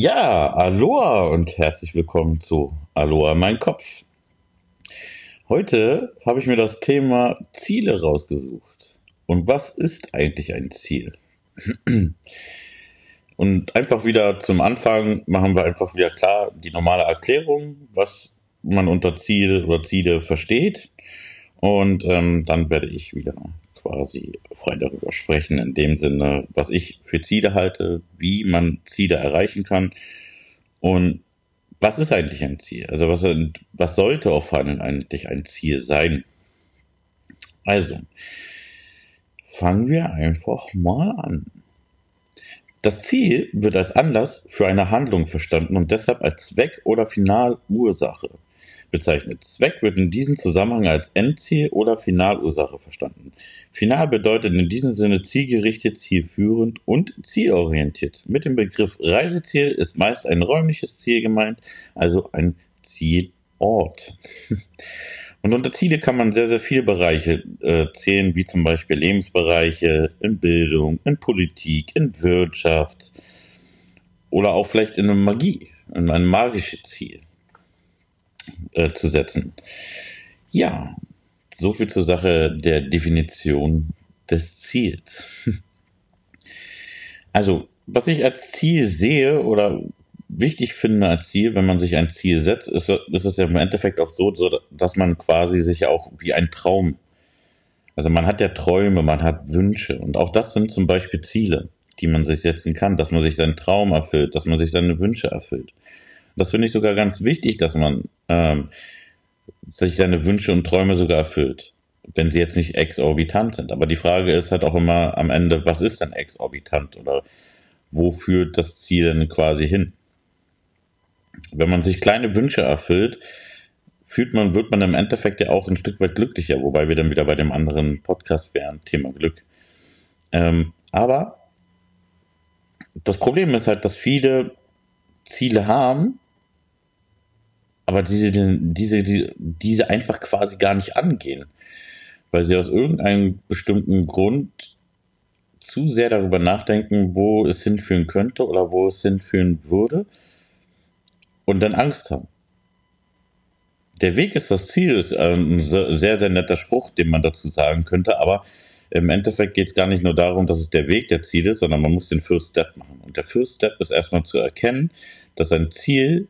Ja, Aloha und herzlich willkommen zu Aloha mein Kopf. Heute habe ich mir das Thema Ziele rausgesucht. Und was ist eigentlich ein Ziel? Und einfach wieder zum Anfang machen wir einfach wieder klar die normale Erklärung, was man unter Ziel oder Ziele versteht. Und ähm, dann werde ich wieder quasi frei darüber sprechen, in dem Sinne, was ich für Ziele halte, wie man Ziele erreichen kann und was ist eigentlich ein Ziel? Also was, was sollte auf Handeln eigentlich ein Ziel sein? Also, fangen wir einfach mal an. Das Ziel wird als Anlass für eine Handlung verstanden und deshalb als Zweck oder Finalursache bezeichnet. Zweck wird in diesem Zusammenhang als Endziel oder Finalursache verstanden. Final bedeutet in diesem Sinne zielgerichtet, zielführend und zielorientiert. Mit dem Begriff Reiseziel ist meist ein räumliches Ziel gemeint, also ein Zielort. Und unter Ziele kann man sehr, sehr viele Bereiche äh, zählen, wie zum Beispiel Lebensbereiche in Bildung, in Politik, in Wirtschaft oder auch vielleicht in Magie, in ein magisches Ziel äh, zu setzen. Ja, so viel zur Sache der Definition des Ziels. Also, was ich als Ziel sehe oder wichtig finde als Ziel, wenn man sich ein Ziel setzt, ist, ist es ja im Endeffekt auch so, so, dass man quasi sich auch wie ein Traum, also man hat ja Träume, man hat Wünsche und auch das sind zum Beispiel Ziele, die man sich setzen kann, dass man sich seinen Traum erfüllt, dass man sich seine Wünsche erfüllt. Das finde ich sogar ganz wichtig, dass man ähm, sich seine Wünsche und Träume sogar erfüllt, wenn sie jetzt nicht exorbitant sind. Aber die Frage ist halt auch immer am Ende, was ist denn exorbitant oder wo führt das Ziel denn quasi hin? Wenn man sich kleine Wünsche erfüllt, fühlt man, wird man im Endeffekt ja auch ein Stück weit glücklicher, wobei wir dann wieder bei dem anderen Podcast wären, Thema Glück. Ähm, aber das Problem ist halt, dass viele Ziele haben, aber diese, diese, diese, diese einfach quasi gar nicht angehen, weil sie aus irgendeinem bestimmten Grund zu sehr darüber nachdenken, wo es hinführen könnte oder wo es hinführen würde und dann Angst haben. Der Weg ist das Ziel, ist ein sehr, sehr netter Spruch, den man dazu sagen könnte, aber im Endeffekt geht es gar nicht nur darum, dass es der Weg der Ziel ist, sondern man muss den First Step machen. Und der First Step ist erstmal zu erkennen, dass ein Ziel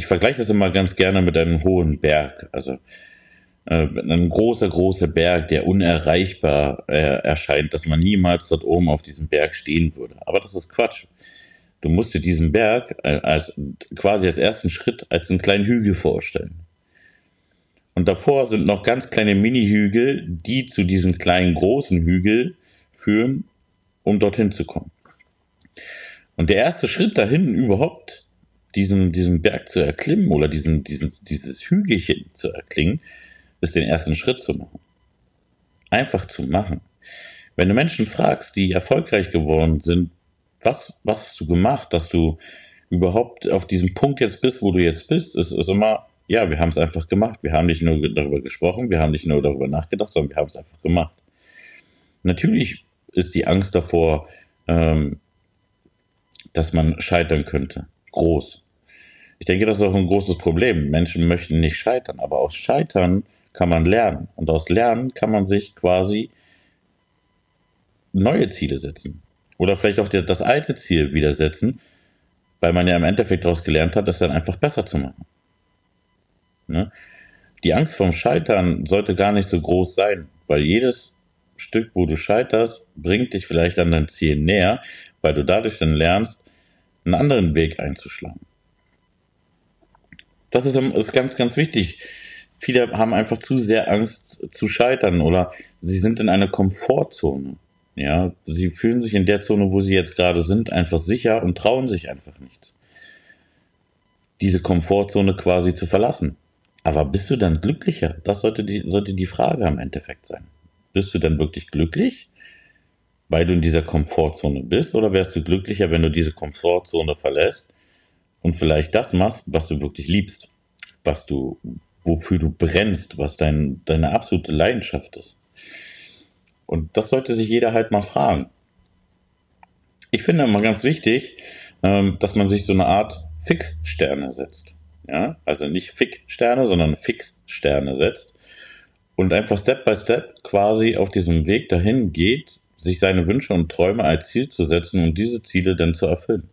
ich vergleiche das immer ganz gerne mit einem hohen Berg. Also äh, ein großer, großer Berg, der unerreichbar äh, erscheint, dass man niemals dort oben auf diesem Berg stehen würde. Aber das ist Quatsch. Du musst dir diesen Berg äh, als quasi als ersten Schritt als einen kleinen Hügel vorstellen. Und davor sind noch ganz kleine Mini-Hügel, die zu diesem kleinen großen Hügel führen, um dorthin zu kommen. Und der erste Schritt dahin überhaupt diesen, diesen Berg zu erklimmen oder diesen, diesen, dieses Hügelchen zu erklingen, ist den ersten Schritt zu machen. Einfach zu machen. Wenn du Menschen fragst, die erfolgreich geworden sind, was, was hast du gemacht, dass du überhaupt auf diesem Punkt jetzt bist, wo du jetzt bist, ist, ist immer, ja, wir haben es einfach gemacht. Wir haben nicht nur darüber gesprochen, wir haben nicht nur darüber nachgedacht, sondern wir haben es einfach gemacht. Natürlich ist die Angst davor, ähm, dass man scheitern könnte groß. Ich denke, das ist auch ein großes Problem. Menschen möchten nicht scheitern, aber aus Scheitern kann man lernen. Und aus Lernen kann man sich quasi neue Ziele setzen. Oder vielleicht auch das alte Ziel wieder setzen, weil man ja im Endeffekt daraus gelernt hat, das dann einfach besser zu machen. Ne? Die Angst vom Scheitern sollte gar nicht so groß sein, weil jedes Stück, wo du scheiterst, bringt dich vielleicht an dein Ziel näher, weil du dadurch dann lernst, einen anderen Weg einzuschlagen. Das ist, ist ganz, ganz wichtig. Viele haben einfach zu sehr Angst zu scheitern oder sie sind in einer Komfortzone. Ja, sie fühlen sich in der Zone, wo sie jetzt gerade sind, einfach sicher und trauen sich einfach nicht, diese Komfortzone quasi zu verlassen. Aber bist du dann glücklicher? Das sollte die, sollte die Frage am Endeffekt sein. Bist du dann wirklich glücklich? Weil du in dieser Komfortzone bist? Oder wärst du glücklicher, wenn du diese Komfortzone verlässt und vielleicht das machst, was du wirklich liebst, was du, wofür du brennst, was dein, deine absolute Leidenschaft ist? Und das sollte sich jeder halt mal fragen. Ich finde immer ganz wichtig, ähm, dass man sich so eine Art Fixsterne setzt. Ja, also nicht Fick-Sterne, sondern Fix-Sterne setzt und einfach Step by Step quasi auf diesem Weg dahin geht, sich seine Wünsche und Träume als Ziel zu setzen und diese Ziele dann zu erfüllen.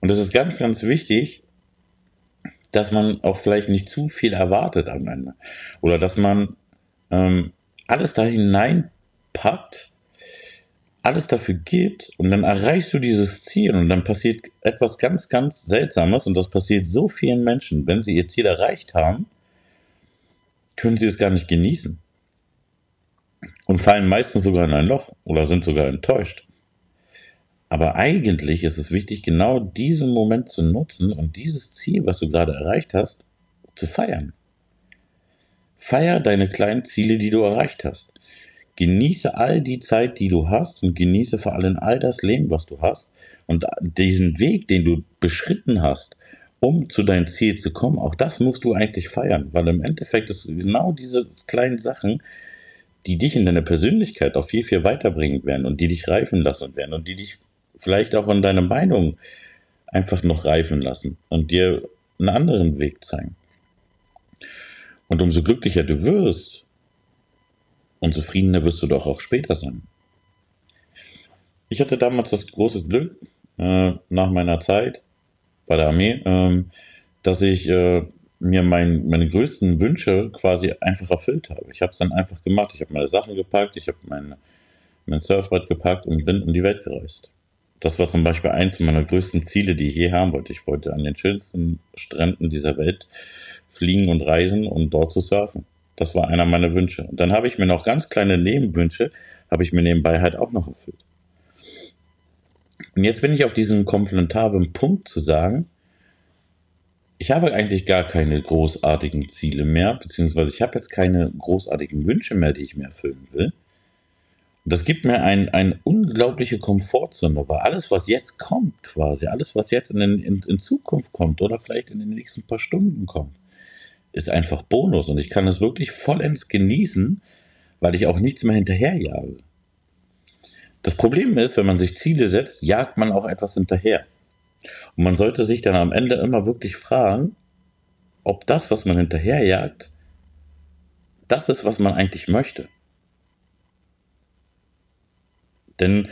Und es ist ganz, ganz wichtig, dass man auch vielleicht nicht zu viel erwartet am Ende. Oder dass man ähm, alles da hineinpackt, alles dafür gibt und dann erreichst du dieses Ziel und dann passiert etwas ganz, ganz Seltsames und das passiert so vielen Menschen. Wenn sie ihr Ziel erreicht haben, können sie es gar nicht genießen und fallen meistens sogar in ein Loch oder sind sogar enttäuscht. Aber eigentlich ist es wichtig, genau diesen Moment zu nutzen und dieses Ziel, was du gerade erreicht hast, zu feiern. Feier deine kleinen Ziele, die du erreicht hast. Genieße all die Zeit, die du hast und genieße vor allem all das Leben, was du hast und diesen Weg, den du beschritten hast, um zu deinem Ziel zu kommen. Auch das musst du eigentlich feiern, weil im Endeffekt ist genau diese kleinen Sachen, die dich in deiner Persönlichkeit auch viel, viel weiterbringen werden und die dich reifen lassen werden und die dich vielleicht auch in deiner Meinung einfach noch reifen lassen und dir einen anderen Weg zeigen. Und umso glücklicher du wirst, umso zufriedener wirst du doch auch später sein. Ich hatte damals das große Glück, äh, nach meiner Zeit bei der Armee, äh, dass ich äh, mir mein, meine größten Wünsche quasi einfach erfüllt habe. Ich habe es dann einfach gemacht. Ich habe meine Sachen gepackt, ich habe mein, mein Surfbrett gepackt und bin um die Welt gereist. Das war zum Beispiel eins meiner größten Ziele, die ich je haben wollte. Ich wollte an den schönsten Stränden dieser Welt fliegen und reisen und dort zu surfen. Das war einer meiner Wünsche. Und dann habe ich mir noch ganz kleine Nebenwünsche, habe ich mir nebenbei halt auch noch erfüllt. Und jetzt bin ich auf diesem komfortablen Punkt zu sagen, ich habe eigentlich gar keine großartigen Ziele mehr, beziehungsweise ich habe jetzt keine großartigen Wünsche mehr, die ich mir erfüllen will. Und das gibt mir ein, eine unglaubliche Komfortzone, weil alles, was jetzt kommt, quasi, alles, was jetzt in, in, in Zukunft kommt oder vielleicht in den nächsten paar Stunden kommt, ist einfach Bonus. Und ich kann es wirklich vollends genießen, weil ich auch nichts mehr hinterherjage. Das Problem ist, wenn man sich Ziele setzt, jagt man auch etwas hinterher. Und man sollte sich dann am Ende immer wirklich fragen, ob das, was man hinterherjagt, das ist, was man eigentlich möchte. Denn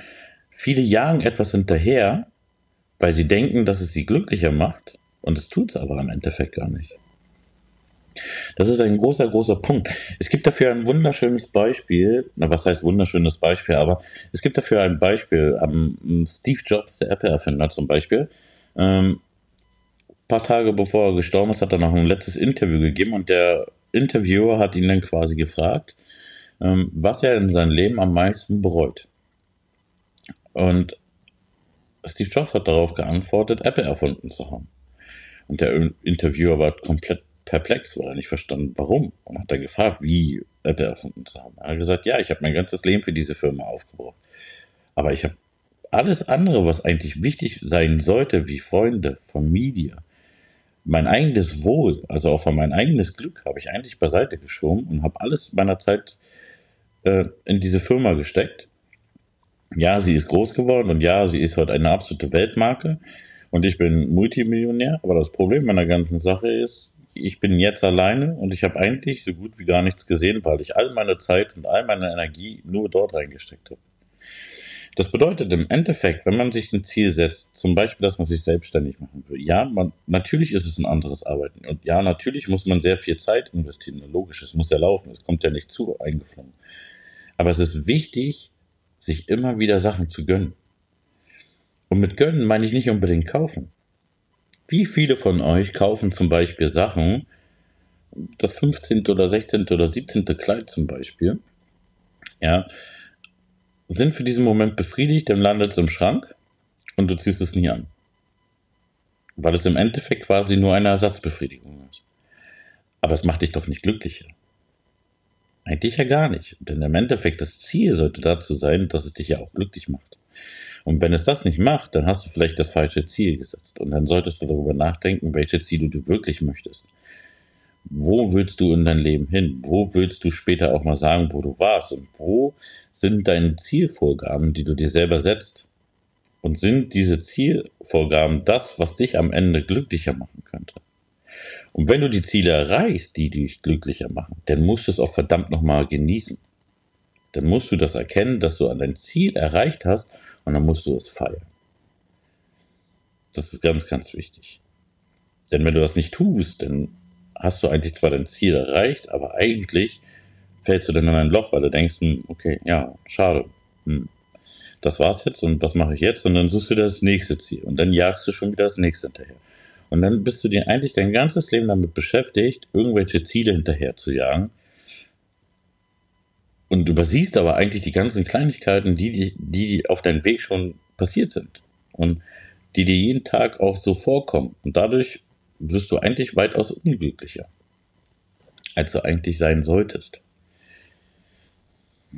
viele jagen etwas hinterher, weil sie denken, dass es sie glücklicher macht, und es tut es aber im Endeffekt gar nicht. Das ist ein großer, großer Punkt. Es gibt dafür ein wunderschönes Beispiel. Na, was heißt wunderschönes Beispiel? Aber es gibt dafür ein Beispiel. Um, Steve Jobs, der Apple-Erfinder zum Beispiel, ähm, paar Tage bevor er gestorben ist, hat er noch ein letztes Interview gegeben und der Interviewer hat ihn dann quasi gefragt, ähm, was er in seinem Leben am meisten bereut. Und Steve Jobs hat darauf geantwortet, Apple erfunden zu haben. Und der Interviewer war komplett perplex, weil er nicht verstanden, warum. Und hat dann gefragt, wie Apple erfunden zu haben. Er hat gesagt, ja, ich habe mein ganzes Leben für diese Firma aufgebraucht. Aber ich habe alles andere, was eigentlich wichtig sein sollte, wie Freunde, Familie, mein eigenes Wohl, also auch für mein eigenes Glück, habe ich eigentlich beiseite geschoben und habe alles meiner Zeit äh, in diese Firma gesteckt. Ja, sie ist groß geworden und ja, sie ist heute eine absolute Weltmarke und ich bin Multimillionär, aber das Problem meiner ganzen Sache ist, ich bin jetzt alleine und ich habe eigentlich so gut wie gar nichts gesehen, weil ich all meine Zeit und all meine Energie nur dort reingesteckt habe. Das bedeutet im Endeffekt, wenn man sich ein Ziel setzt, zum Beispiel, dass man sich selbstständig machen will, ja, man, natürlich ist es ein anderes Arbeiten und ja, natürlich muss man sehr viel Zeit investieren. Logisch, es muss ja laufen, es kommt ja nicht zu eingeflogen. Aber es ist wichtig, sich immer wieder Sachen zu gönnen. Und mit gönnen meine ich nicht unbedingt kaufen. Wie viele von euch kaufen zum Beispiel Sachen, das 15. oder 16. oder 17. Kleid zum Beispiel, ja, sind für diesen Moment befriedigt, dann landet es im Schrank und du ziehst es nie an. Weil es im Endeffekt quasi nur eine Ersatzbefriedigung ist. Aber es macht dich doch nicht glücklicher. Eigentlich ja gar nicht. Denn im Endeffekt das Ziel sollte dazu sein, dass es dich ja auch glücklich macht. Und wenn es das nicht macht, dann hast du vielleicht das falsche Ziel gesetzt. Und dann solltest du darüber nachdenken, welche Ziele du wirklich möchtest. Wo willst du in dein Leben hin? Wo willst du später auch mal sagen, wo du warst? Und wo sind deine Zielvorgaben, die du dir selber setzt? Und sind diese Zielvorgaben das, was dich am Ende glücklicher machen könnte? Und wenn du die Ziele erreichst, die dich glücklicher machen, dann musst du es auch verdammt nochmal genießen. Dann musst du das erkennen, dass du an dein Ziel erreicht hast und dann musst du es feiern. Das ist ganz, ganz wichtig. Denn wenn du das nicht tust, dann hast du eigentlich zwar dein Ziel erreicht, aber eigentlich fällst du dann in ein Loch, weil du denkst, hm, okay, ja, schade. Hm, das war's jetzt und was mache ich jetzt? Und dann suchst du das nächste Ziel und dann jagst du schon wieder das nächste hinterher. Und dann bist du dir eigentlich dein ganzes Leben damit beschäftigt, irgendwelche Ziele hinterher zu jagen. Und übersiehst aber eigentlich die ganzen Kleinigkeiten, die, die, die auf deinem Weg schon passiert sind. Und die dir jeden Tag auch so vorkommen. Und dadurch wirst du eigentlich weitaus unglücklicher, als du eigentlich sein solltest.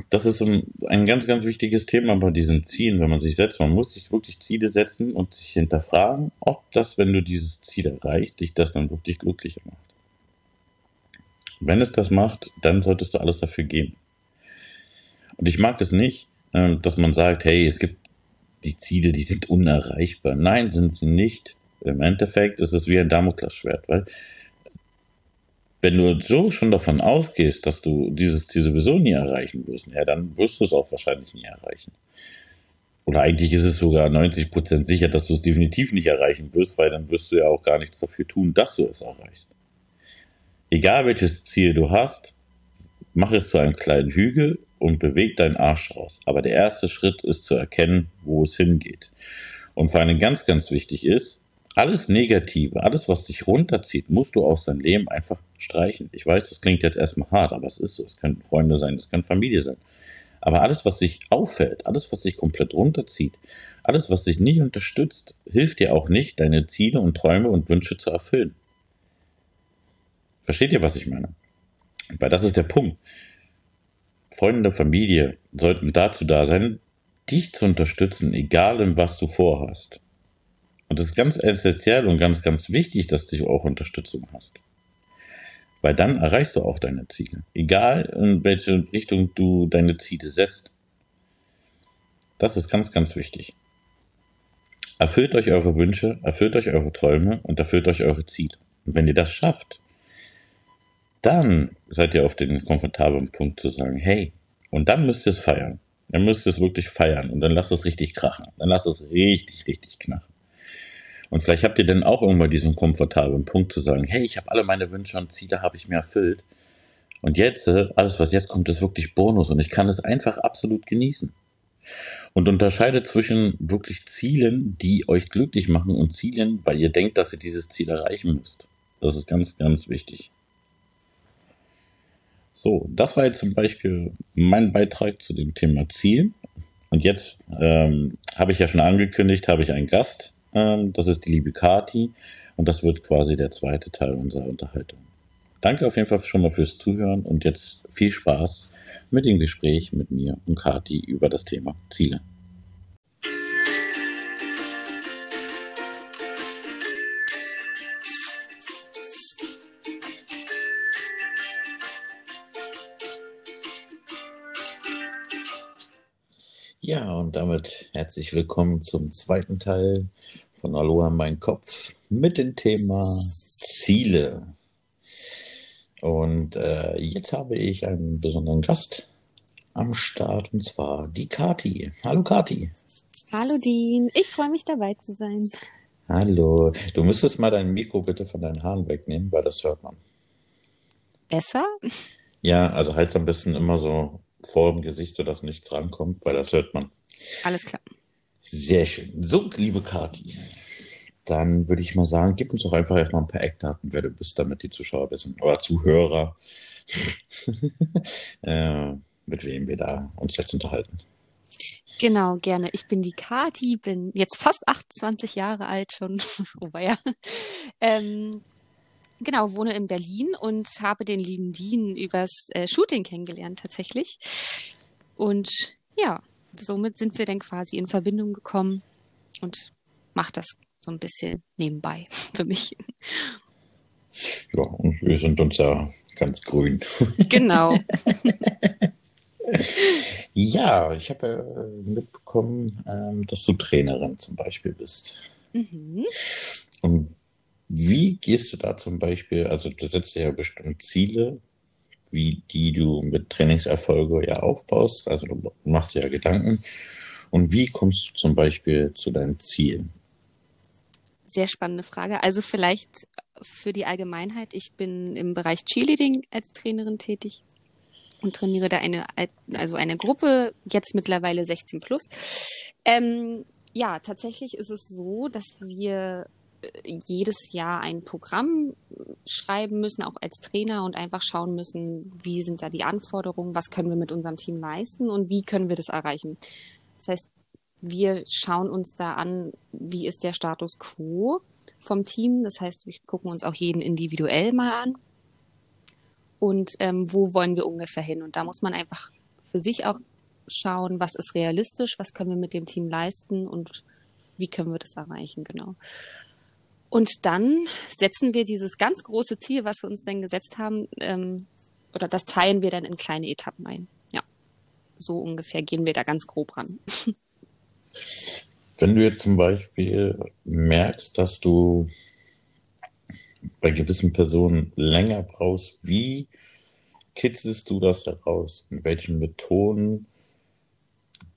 Das ist ein, ein ganz, ganz wichtiges Thema bei diesen Zielen, wenn man sich setzt. Man muss sich wirklich Ziele setzen und sich hinterfragen, ob das, wenn du dieses Ziel erreichst, dich das dann wirklich glücklicher macht. Wenn es das macht, dann solltest du alles dafür geben. Und ich mag es nicht, ähm, dass man sagt, hey, es gibt die Ziele, die sind unerreichbar. Nein, sind sie nicht. Im Endeffekt ist es wie ein Damoklesschwert, weil wenn du so schon davon ausgehst, dass du dieses Ziel sowieso nie erreichen wirst, ja, dann wirst du es auch wahrscheinlich nie erreichen. Oder eigentlich ist es sogar 90% sicher, dass du es definitiv nicht erreichen wirst, weil dann wirst du ja auch gar nichts dafür tun, dass du es erreichst. Egal welches Ziel du hast, mach es zu einem kleinen Hügel und beweg deinen Arsch raus. Aber der erste Schritt ist zu erkennen, wo es hingeht. Und vor allem ganz, ganz wichtig ist, alles Negative, alles, was dich runterzieht, musst du aus deinem Leben einfach streichen. Ich weiß, das klingt jetzt erstmal hart, aber es ist so. Es können Freunde sein, es kann Familie sein. Aber alles, was dich auffällt, alles, was dich komplett runterzieht, alles, was dich nicht unterstützt, hilft dir auch nicht, deine Ziele und Träume und Wünsche zu erfüllen. Versteht ihr, was ich meine? Weil das ist der Punkt. Freunde, Familie sollten dazu da sein, dich zu unterstützen, egal in was du vorhast. Und das ist ganz essentiell und ganz, ganz wichtig, dass du auch Unterstützung hast. Weil dann erreichst du auch deine Ziele. Egal in welche Richtung du deine Ziele setzt. Das ist ganz, ganz wichtig. Erfüllt euch eure Wünsche, erfüllt euch eure Träume und erfüllt euch eure Ziele. Und wenn ihr das schafft, dann seid ihr auf den komfortablen Punkt zu sagen, hey, und dann müsst ihr es feiern. Dann müsst ihr es wirklich feiern und dann lasst es richtig krachen. Dann lasst es richtig, richtig knachen. Und vielleicht habt ihr dann auch irgendwann diesen komfortablen Punkt zu sagen, hey, ich habe alle meine Wünsche und Ziele habe ich mir erfüllt. Und jetzt, äh, alles was jetzt kommt, ist wirklich Bonus und ich kann es einfach absolut genießen. Und unterscheidet zwischen wirklich Zielen, die euch glücklich machen und Zielen, weil ihr denkt, dass ihr dieses Ziel erreichen müsst. Das ist ganz, ganz wichtig. So, das war jetzt zum Beispiel mein Beitrag zu dem Thema Ziel. Und jetzt ähm, habe ich ja schon angekündigt, habe ich einen Gast. Ähm, das ist die liebe Kati. Und das wird quasi der zweite Teil unserer Unterhaltung. Danke auf jeden Fall schon mal fürs Zuhören und jetzt viel Spaß mit dem Gespräch mit mir und Kati über das Thema Ziele. Und damit herzlich willkommen zum zweiten Teil von Aloha Mein Kopf mit dem Thema Ziele. Und äh, jetzt habe ich einen besonderen Gast am Start und zwar die Kati. Hallo Kati. Hallo Dean, ich freue mich dabei zu sein. Hallo, du müsstest mal dein Mikro bitte von deinen Haaren wegnehmen, weil das hört man. Besser? Ja, also halt am besten immer so vor dem Gesicht, sodass nichts rankommt, weil das hört man. Alles klar. Sehr schön. So, liebe Kati, dann würde ich mal sagen, gib uns doch einfach erstmal ein paar Eckdaten, wer du bist, damit die Zuschauer wissen, oder Zuhörer, äh, mit wem wir da uns jetzt unterhalten. Genau, gerne. Ich bin die Kati, bin jetzt fast 28 Jahre alt schon. Wobei ja. Ähm, Genau, wohne in Berlin und habe den lieben Dean übers äh, Shooting kennengelernt tatsächlich. Und ja, somit sind wir dann quasi in Verbindung gekommen und mache das so ein bisschen nebenbei für mich. Ja, und wir sind uns ja ganz grün. Genau. ja, ich habe äh, mitbekommen, ähm, dass du Trainerin zum Beispiel bist. Mhm. Und wie gehst du da zum Beispiel, also du setzt ja bestimmt Ziele, wie die du mit Trainingserfolge ja aufbaust, also du machst dir ja Gedanken. Und wie kommst du zum Beispiel zu deinem Ziel? Sehr spannende Frage. Also vielleicht für die Allgemeinheit. Ich bin im Bereich Cheerleading als Trainerin tätig und trainiere da eine, also eine Gruppe, jetzt mittlerweile 16 plus. Ähm, ja, tatsächlich ist es so, dass wir jedes Jahr ein Programm schreiben müssen, auch als Trainer und einfach schauen müssen, wie sind da die Anforderungen, was können wir mit unserem Team leisten und wie können wir das erreichen. Das heißt, wir schauen uns da an, wie ist der Status quo vom Team. Das heißt, wir gucken uns auch jeden individuell mal an und ähm, wo wollen wir ungefähr hin. Und da muss man einfach für sich auch schauen, was ist realistisch, was können wir mit dem Team leisten und wie können wir das erreichen, genau. Und dann setzen wir dieses ganz große Ziel, was wir uns denn gesetzt haben, ähm, oder das teilen wir dann in kleine Etappen ein. Ja, so ungefähr gehen wir da ganz grob ran. Wenn du jetzt zum Beispiel merkst, dass du bei gewissen Personen länger brauchst, wie kitzelst du das heraus? In welchen Methoden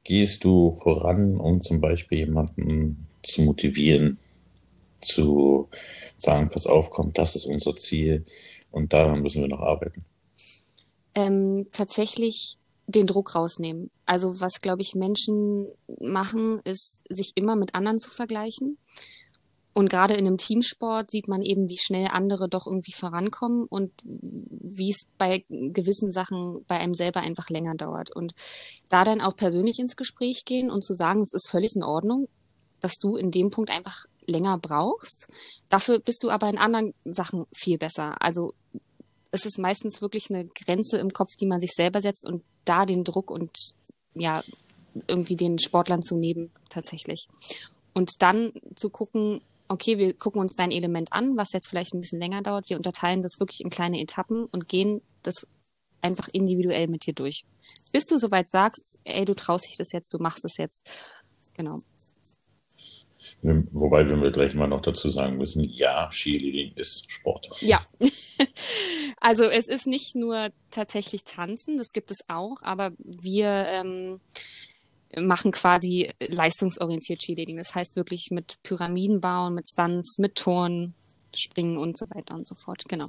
gehst du voran, um zum Beispiel jemanden zu motivieren, zu sagen, pass auf, komm, das ist unser Ziel und daran müssen wir noch arbeiten? Ähm, tatsächlich den Druck rausnehmen. Also was, glaube ich, Menschen machen, ist, sich immer mit anderen zu vergleichen. Und gerade in einem Teamsport sieht man eben, wie schnell andere doch irgendwie vorankommen und wie es bei gewissen Sachen bei einem selber einfach länger dauert. Und da dann auch persönlich ins Gespräch gehen und zu sagen, es ist völlig in Ordnung, dass du in dem Punkt einfach länger brauchst. Dafür bist du aber in anderen Sachen viel besser. Also es ist meistens wirklich eine Grenze im Kopf, die man sich selber setzt und da den Druck und ja, irgendwie den Sportlern zu nehmen, tatsächlich. Und dann zu gucken, okay, wir gucken uns dein Element an, was jetzt vielleicht ein bisschen länger dauert. Wir unterteilen das wirklich in kleine Etappen und gehen das einfach individuell mit dir durch. Bis du soweit sagst, ey, du traust dich das jetzt, du machst es jetzt. Genau. Wobei wir gleich mal noch dazu sagen müssen, ja, Cheerleading ist Sport. Ja, also es ist nicht nur tatsächlich Tanzen, das gibt es auch, aber wir ähm, machen quasi leistungsorientiert Cheerleading. Das heißt wirklich mit Pyramiden bauen, mit Stunts, mit Turnen, Springen und so weiter und so fort. Genau.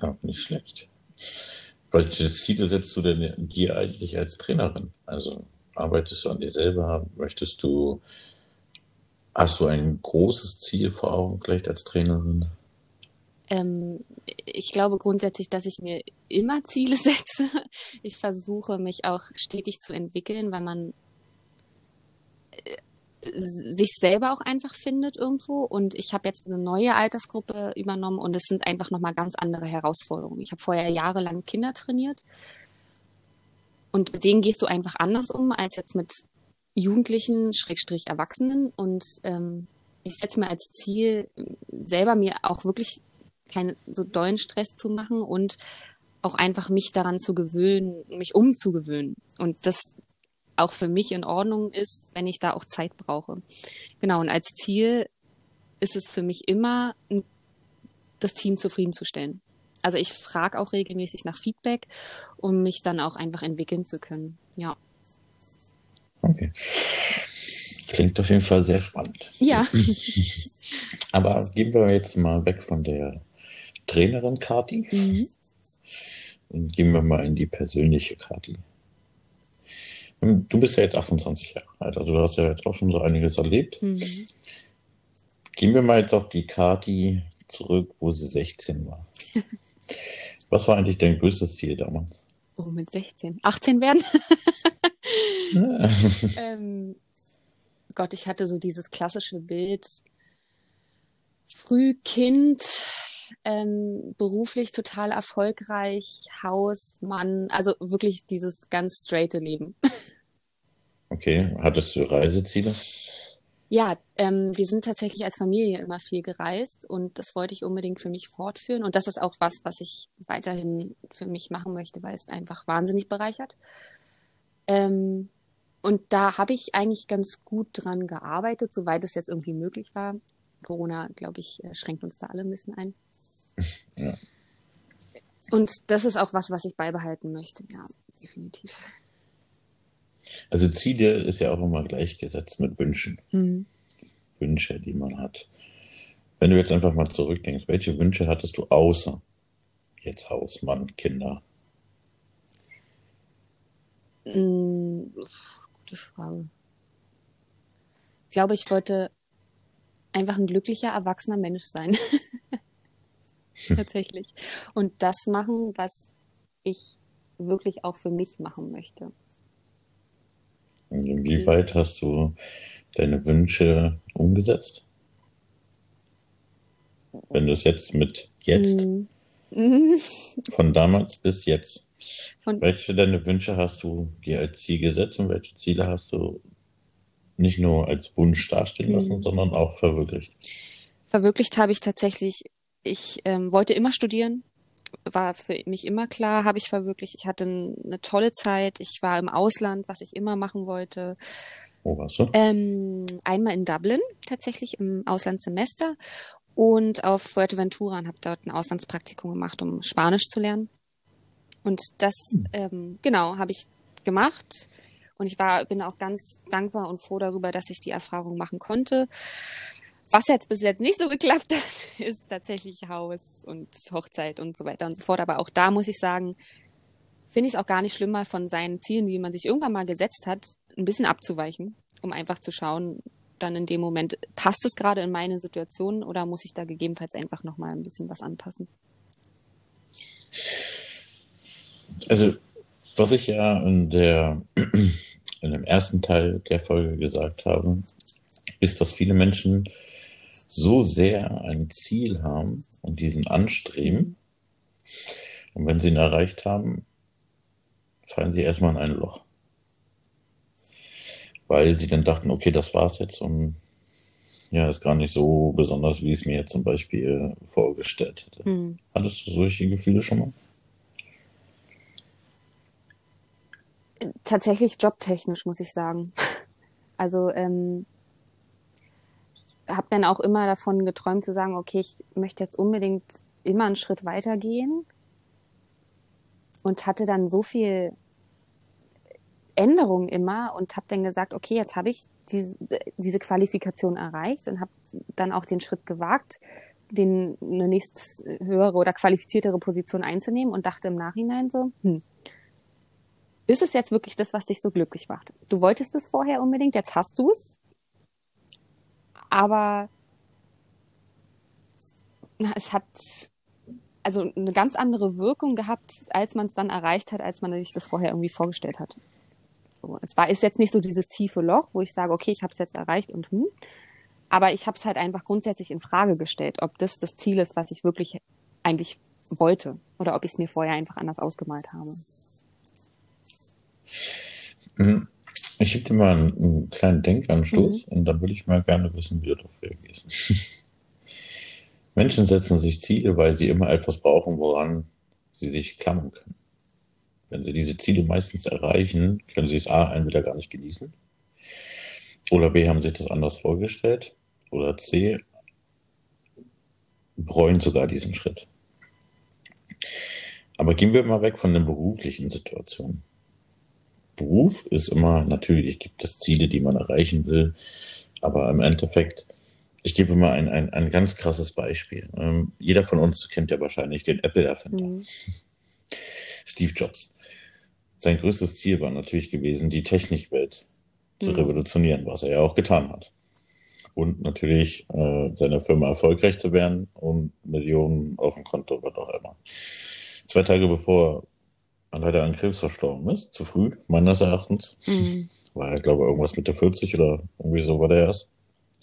Ja, nicht schlecht. Welche Ziele setzt du denn dir eigentlich als Trainerin? Also arbeitest du an dir selber? Möchtest du, hast du ein großes Ziel vor Augen vielleicht als Trainerin? Ähm, ich glaube grundsätzlich, dass ich mir immer Ziele setze. Ich versuche mich auch stetig zu entwickeln, weil man äh, sich selber auch einfach findet irgendwo. Und ich habe jetzt eine neue Altersgruppe übernommen und es sind einfach nochmal ganz andere Herausforderungen. Ich habe vorher jahrelang Kinder trainiert und mit denen gehst du einfach anders um als jetzt mit Jugendlichen, Schrägstrich Erwachsenen. Und ähm, ich setze mir als Ziel, selber mir auch wirklich keinen so dollen Stress zu machen und auch einfach mich daran zu gewöhnen, mich umzugewöhnen. Und das auch für mich in Ordnung ist, wenn ich da auch Zeit brauche. Genau, und als Ziel ist es für mich immer, das Team zufriedenzustellen. Also ich frage auch regelmäßig nach Feedback, um mich dann auch einfach entwickeln zu können. Ja. Okay. Klingt auf jeden Fall sehr spannend. Ja. Aber gehen wir jetzt mal weg von der Trainerin Kati. Mhm. Und gehen wir mal in die persönliche Kati. Du bist ja jetzt 28 Jahre alt, also du hast ja jetzt auch schon so einiges erlebt. Mhm. Gehen wir mal jetzt auf die Kati zurück, wo sie 16 war. Was war eigentlich dein größtes Ziel damals? Oh, mit 16. 18 werden? ähm, Gott, ich hatte so dieses klassische Bild. Frühkind, ähm, beruflich total erfolgreich, Haus, Mann, also wirklich dieses ganz straighte Leben. Okay, hattest du Reiseziele? Ja, ähm, wir sind tatsächlich als Familie immer viel gereist und das wollte ich unbedingt für mich fortführen. Und das ist auch was, was ich weiterhin für mich machen möchte, weil es einfach wahnsinnig bereichert. Ähm, und da habe ich eigentlich ganz gut dran gearbeitet, soweit es jetzt irgendwie möglich war. Corona, glaube ich, äh, schränkt uns da alle ein bisschen ein. Ja. Und das ist auch was, was ich beibehalten möchte, ja, definitiv. Also Ziele ist ja auch immer gleichgesetzt mit Wünschen. Mhm. Wünsche, die man hat. Wenn du jetzt einfach mal zurückdenkst, welche Wünsche hattest du außer jetzt Haus, Mann, Kinder? Mhm, gute Frage. Ich glaube, ich wollte einfach ein glücklicher, erwachsener Mensch sein. Tatsächlich. Und das machen, was ich wirklich auch für mich machen möchte. Inwieweit hast du deine Wünsche umgesetzt? Wenn du es jetzt mit jetzt, mm. von damals bis jetzt, von welche deine Wünsche hast du dir als Ziel gesetzt und welche Ziele hast du nicht nur als Wunsch dastehen lassen, mm. sondern auch verwirklicht? Verwirklicht habe ich tatsächlich, ich ähm, wollte immer studieren, war für mich immer klar, habe ich verwirklicht. Ich hatte eine tolle Zeit. Ich war im Ausland, was ich immer machen wollte. Wo warst du? Ähm, einmal in Dublin, tatsächlich im Auslandssemester und auf Fuerteventura und habe dort ein Auslandspraktikum gemacht, um Spanisch zu lernen. Und das, hm. ähm, genau, habe ich gemacht. Und ich war, bin auch ganz dankbar und froh darüber, dass ich die Erfahrung machen konnte. Was jetzt bis jetzt nicht so geklappt hat, ist tatsächlich Haus und Hochzeit und so weiter und so fort. Aber auch da muss ich sagen, finde ich es auch gar nicht schlimm, mal von seinen Zielen, die man sich irgendwann mal gesetzt hat, ein bisschen abzuweichen, um einfach zu schauen, dann in dem Moment, passt es gerade in meine Situation oder muss ich da gegebenenfalls einfach nochmal ein bisschen was anpassen? Also, was ich ja in der in dem ersten Teil der Folge gesagt habe, ist, dass viele Menschen so sehr ein Ziel haben und diesen anstreben. Und wenn sie ihn erreicht haben, fallen sie erstmal in ein Loch. Weil sie dann dachten, okay, das war's jetzt und ja, ist gar nicht so besonders, wie ich es mir jetzt zum Beispiel vorgestellt hätte. Mhm. Hattest du solche Gefühle schon mal? Tatsächlich jobtechnisch, muss ich sagen. Also ähm, habe dann auch immer davon geträumt zu sagen, okay, ich möchte jetzt unbedingt immer einen Schritt weitergehen und hatte dann so viel Änderungen immer und habe dann gesagt, okay, jetzt habe ich diese, diese Qualifikation erreicht und habe dann auch den Schritt gewagt, den eine nächst höhere oder qualifiziertere Position einzunehmen und dachte im Nachhinein so, hm, ist es jetzt wirklich das, was dich so glücklich macht? Du wolltest es vorher unbedingt, jetzt hast du es aber es hat also eine ganz andere Wirkung gehabt, als man es dann erreicht hat, als man sich das vorher irgendwie vorgestellt hat. So, es war ist jetzt nicht so dieses tiefe Loch, wo ich sage, okay, ich habe es jetzt erreicht und hm, aber ich habe es halt einfach grundsätzlich in Frage gestellt, ob das das Ziel ist, was ich wirklich eigentlich wollte oder ob ich es mir vorher einfach anders ausgemalt habe. Mhm. Ich gebe dir mal einen, einen kleinen Denkanstoß mhm. und dann würde ich mal gerne wissen, wie du darauf reagierst. Menschen setzen sich Ziele, weil sie immer etwas brauchen, woran sie sich klammern können. Wenn sie diese Ziele meistens erreichen, können sie es A entweder gar nicht genießen oder B haben sich das anders vorgestellt oder C bereuen sogar diesen Schritt. Aber gehen wir mal weg von den beruflichen Situationen. Beruf ist immer, natürlich gibt es Ziele, die man erreichen will, aber im Endeffekt, ich gebe mal ein, ein, ein ganz krasses Beispiel. Ähm, jeder von uns kennt ja wahrscheinlich den Apple-Erfinder, mhm. Steve Jobs. Sein größtes Ziel war natürlich gewesen, die Technikwelt zu mhm. revolutionieren, was er ja auch getan hat. Und natürlich äh, seiner Firma erfolgreich zu werden und Millionen auf dem Konto, was auch immer. Zwei Tage bevor leider an Krebs verstorben ist. Zu früh, meines Erachtens. Mhm. War er, glaube ich, irgendwas Mitte 40 oder irgendwie so war der erst.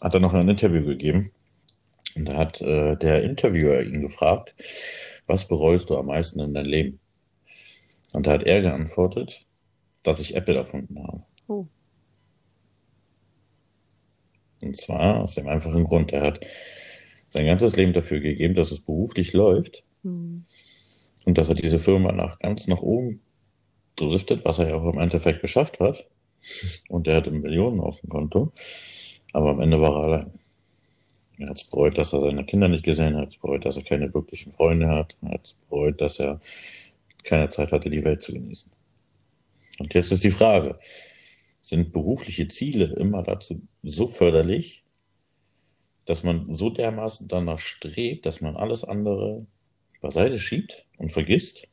Hat er noch ein Interview gegeben. Und da hat äh, der Interviewer ihn gefragt, was bereust du am meisten in deinem Leben? Und da hat er geantwortet, dass ich Apple erfunden habe. Oh. Und zwar aus dem einfachen Grund, er hat sein ganzes Leben dafür gegeben, dass es beruflich läuft mhm. Und dass er diese Firma nach ganz nach oben driftet, was er ja auch im Endeffekt geschafft hat. Und er hatte Millionen auf dem Konto, aber am Ende war er allein. Er hat es bereut, dass er seine Kinder nicht gesehen hat, er hat es bereut, dass er keine wirklichen Freunde hat, er hat es bereut, dass er keine Zeit hatte, die Welt zu genießen. Und jetzt ist die Frage, sind berufliche Ziele immer dazu so förderlich, dass man so dermaßen danach strebt, dass man alles andere beiseite schiebt und vergisst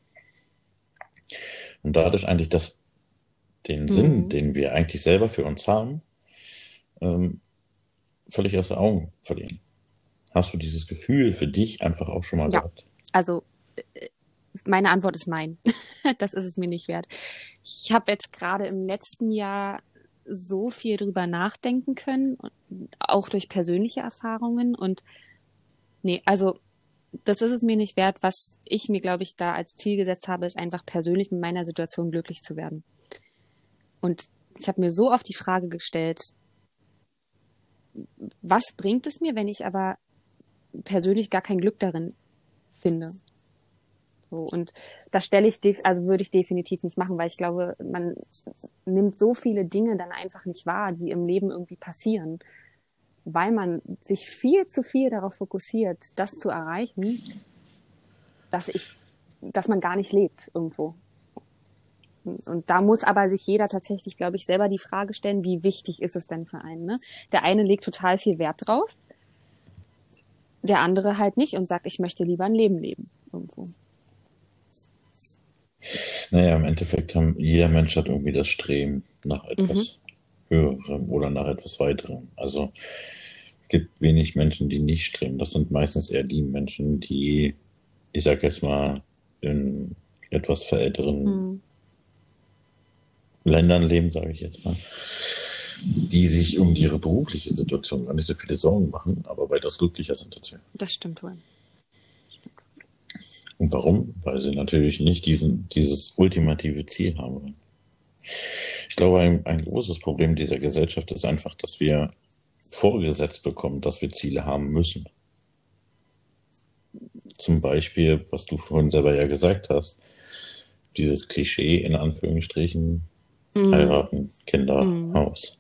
und dadurch eigentlich das, den mhm. Sinn, den wir eigentlich selber für uns haben, ähm, völlig aus den Augen verlieren. Hast du dieses Gefühl für dich einfach auch schon mal ja. gehabt? Also äh, meine Antwort ist nein. das ist es mir nicht wert. Ich habe jetzt gerade im letzten Jahr so viel drüber nachdenken können, auch durch persönliche Erfahrungen. Und nee, also das ist es mir nicht wert. Was ich mir, glaube ich, da als Ziel gesetzt habe, ist einfach persönlich mit meiner Situation glücklich zu werden. Und ich habe mir so oft die Frage gestellt, was bringt es mir, wenn ich aber persönlich gar kein Glück darin finde? So, und das stelle ich, also würde ich definitiv nicht machen, weil ich glaube, man nimmt so viele Dinge dann einfach nicht wahr, die im Leben irgendwie passieren, weil man sich viel zu viel darauf fokussiert, das zu erreichen, dass ich, dass man gar nicht lebt irgendwo. Und da muss aber sich jeder tatsächlich, glaube ich, selber die Frage stellen, wie wichtig ist es denn für einen? Ne? Der eine legt total viel Wert drauf, der andere halt nicht und sagt, ich möchte lieber ein Leben leben irgendwo. Naja, im Endeffekt kann jeder Mensch hat irgendwie das Streben nach etwas mhm. Höherem oder nach etwas Weiterem. Also gibt wenig Menschen, die nicht streben. Das sind meistens eher die Menschen, die, ich sag jetzt mal, in etwas verälteren mhm. Ländern leben, sage ich jetzt mal, die sich um ihre berufliche Situation gar nicht so viele Sorgen machen, aber weitaus glücklicher sind als wir. Das stimmt wohl. Und warum? Weil sie natürlich nicht diesen, dieses ultimative Ziel haben. Ich glaube, ein, ein großes Problem dieser Gesellschaft ist einfach, dass wir vorgesetzt bekommen, dass wir Ziele haben müssen. Zum Beispiel, was du vorhin selber ja gesagt hast, dieses Klischee in Anführungsstrichen, mhm. heiraten, Kinder, mhm. Haus.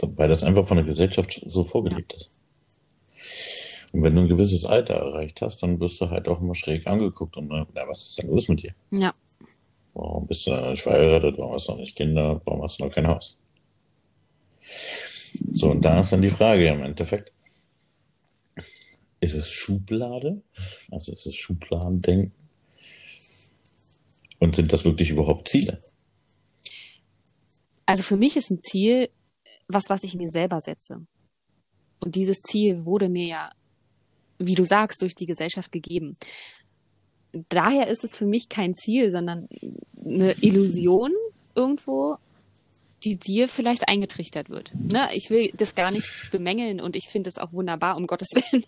Weil das einfach von der Gesellschaft so vorgelebt ja. ist. Und wenn du ein gewisses Alter erreicht hast, dann wirst du halt auch immer schräg angeguckt und na, was ist denn los mit dir? Ja. Warum bist du noch nicht verheiratet? Warum hast du noch nicht Kinder? Warum hast du noch kein Haus? So, und da ist dann die Frage im Endeffekt. Ist es Schublade? Also ist es Schubladendenken? Und sind das wirklich überhaupt Ziele? Also für mich ist ein Ziel was, was ich mir selber setze. Und dieses Ziel wurde mir ja wie du sagst, durch die Gesellschaft gegeben. Daher ist es für mich kein Ziel, sondern eine Illusion irgendwo, die dir vielleicht eingetrichtert wird. Ne? Ich will das gar nicht bemängeln und ich finde es auch wunderbar, um Gottes Willen.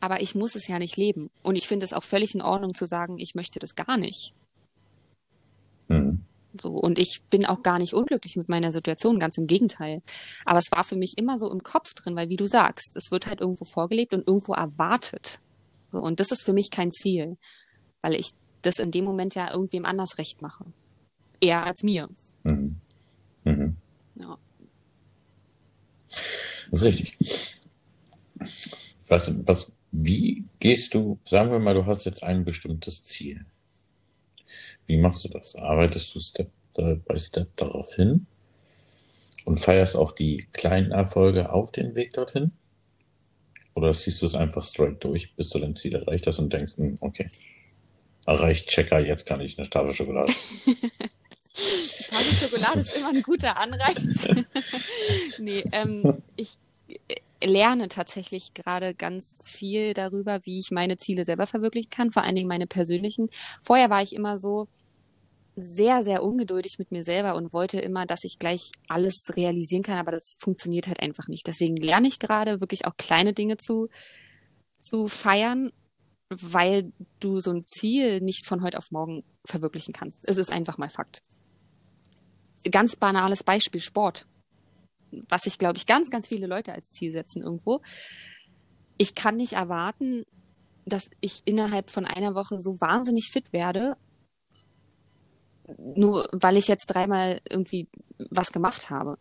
Aber ich muss es ja nicht leben. Und ich finde es auch völlig in Ordnung zu sagen, ich möchte das gar nicht. Mhm. So, und ich bin auch gar nicht unglücklich mit meiner Situation, ganz im Gegenteil. Aber es war für mich immer so im Kopf drin, weil wie du sagst, es wird halt irgendwo vorgelebt und irgendwo erwartet. Und das ist für mich kein Ziel, weil ich das in dem Moment ja irgendwem anders recht mache. Eher als mir. Mhm. Mhm. Ja. Das ist richtig. Was, was, wie gehst du, sagen wir mal, du hast jetzt ein bestimmtes Ziel. Wie machst du das? Arbeitest du Step by Step darauf hin und feierst auch die kleinen Erfolge auf den Weg dorthin? Oder siehst du es einfach straight durch, bis du dein Ziel erreicht hast und denkst, hm, okay, erreicht Checker, jetzt kann ich eine Tafel Schokolade. Schokolade ist immer ein guter Anreiz. nee, ähm, ich lerne tatsächlich gerade ganz viel darüber, wie ich meine Ziele selber verwirklichen kann, vor allen Dingen meine persönlichen. Vorher war ich immer so sehr, sehr ungeduldig mit mir selber und wollte immer, dass ich gleich alles realisieren kann, aber das funktioniert halt einfach nicht. Deswegen lerne ich gerade wirklich auch kleine Dinge zu, zu feiern, weil du so ein Ziel nicht von heute auf morgen verwirklichen kannst. Es ist einfach mal Fakt. Ganz banales Beispiel, Sport was sich, glaube ich, ganz, ganz viele Leute als Ziel setzen irgendwo. Ich kann nicht erwarten, dass ich innerhalb von einer Woche so wahnsinnig fit werde, nur weil ich jetzt dreimal irgendwie was gemacht habe.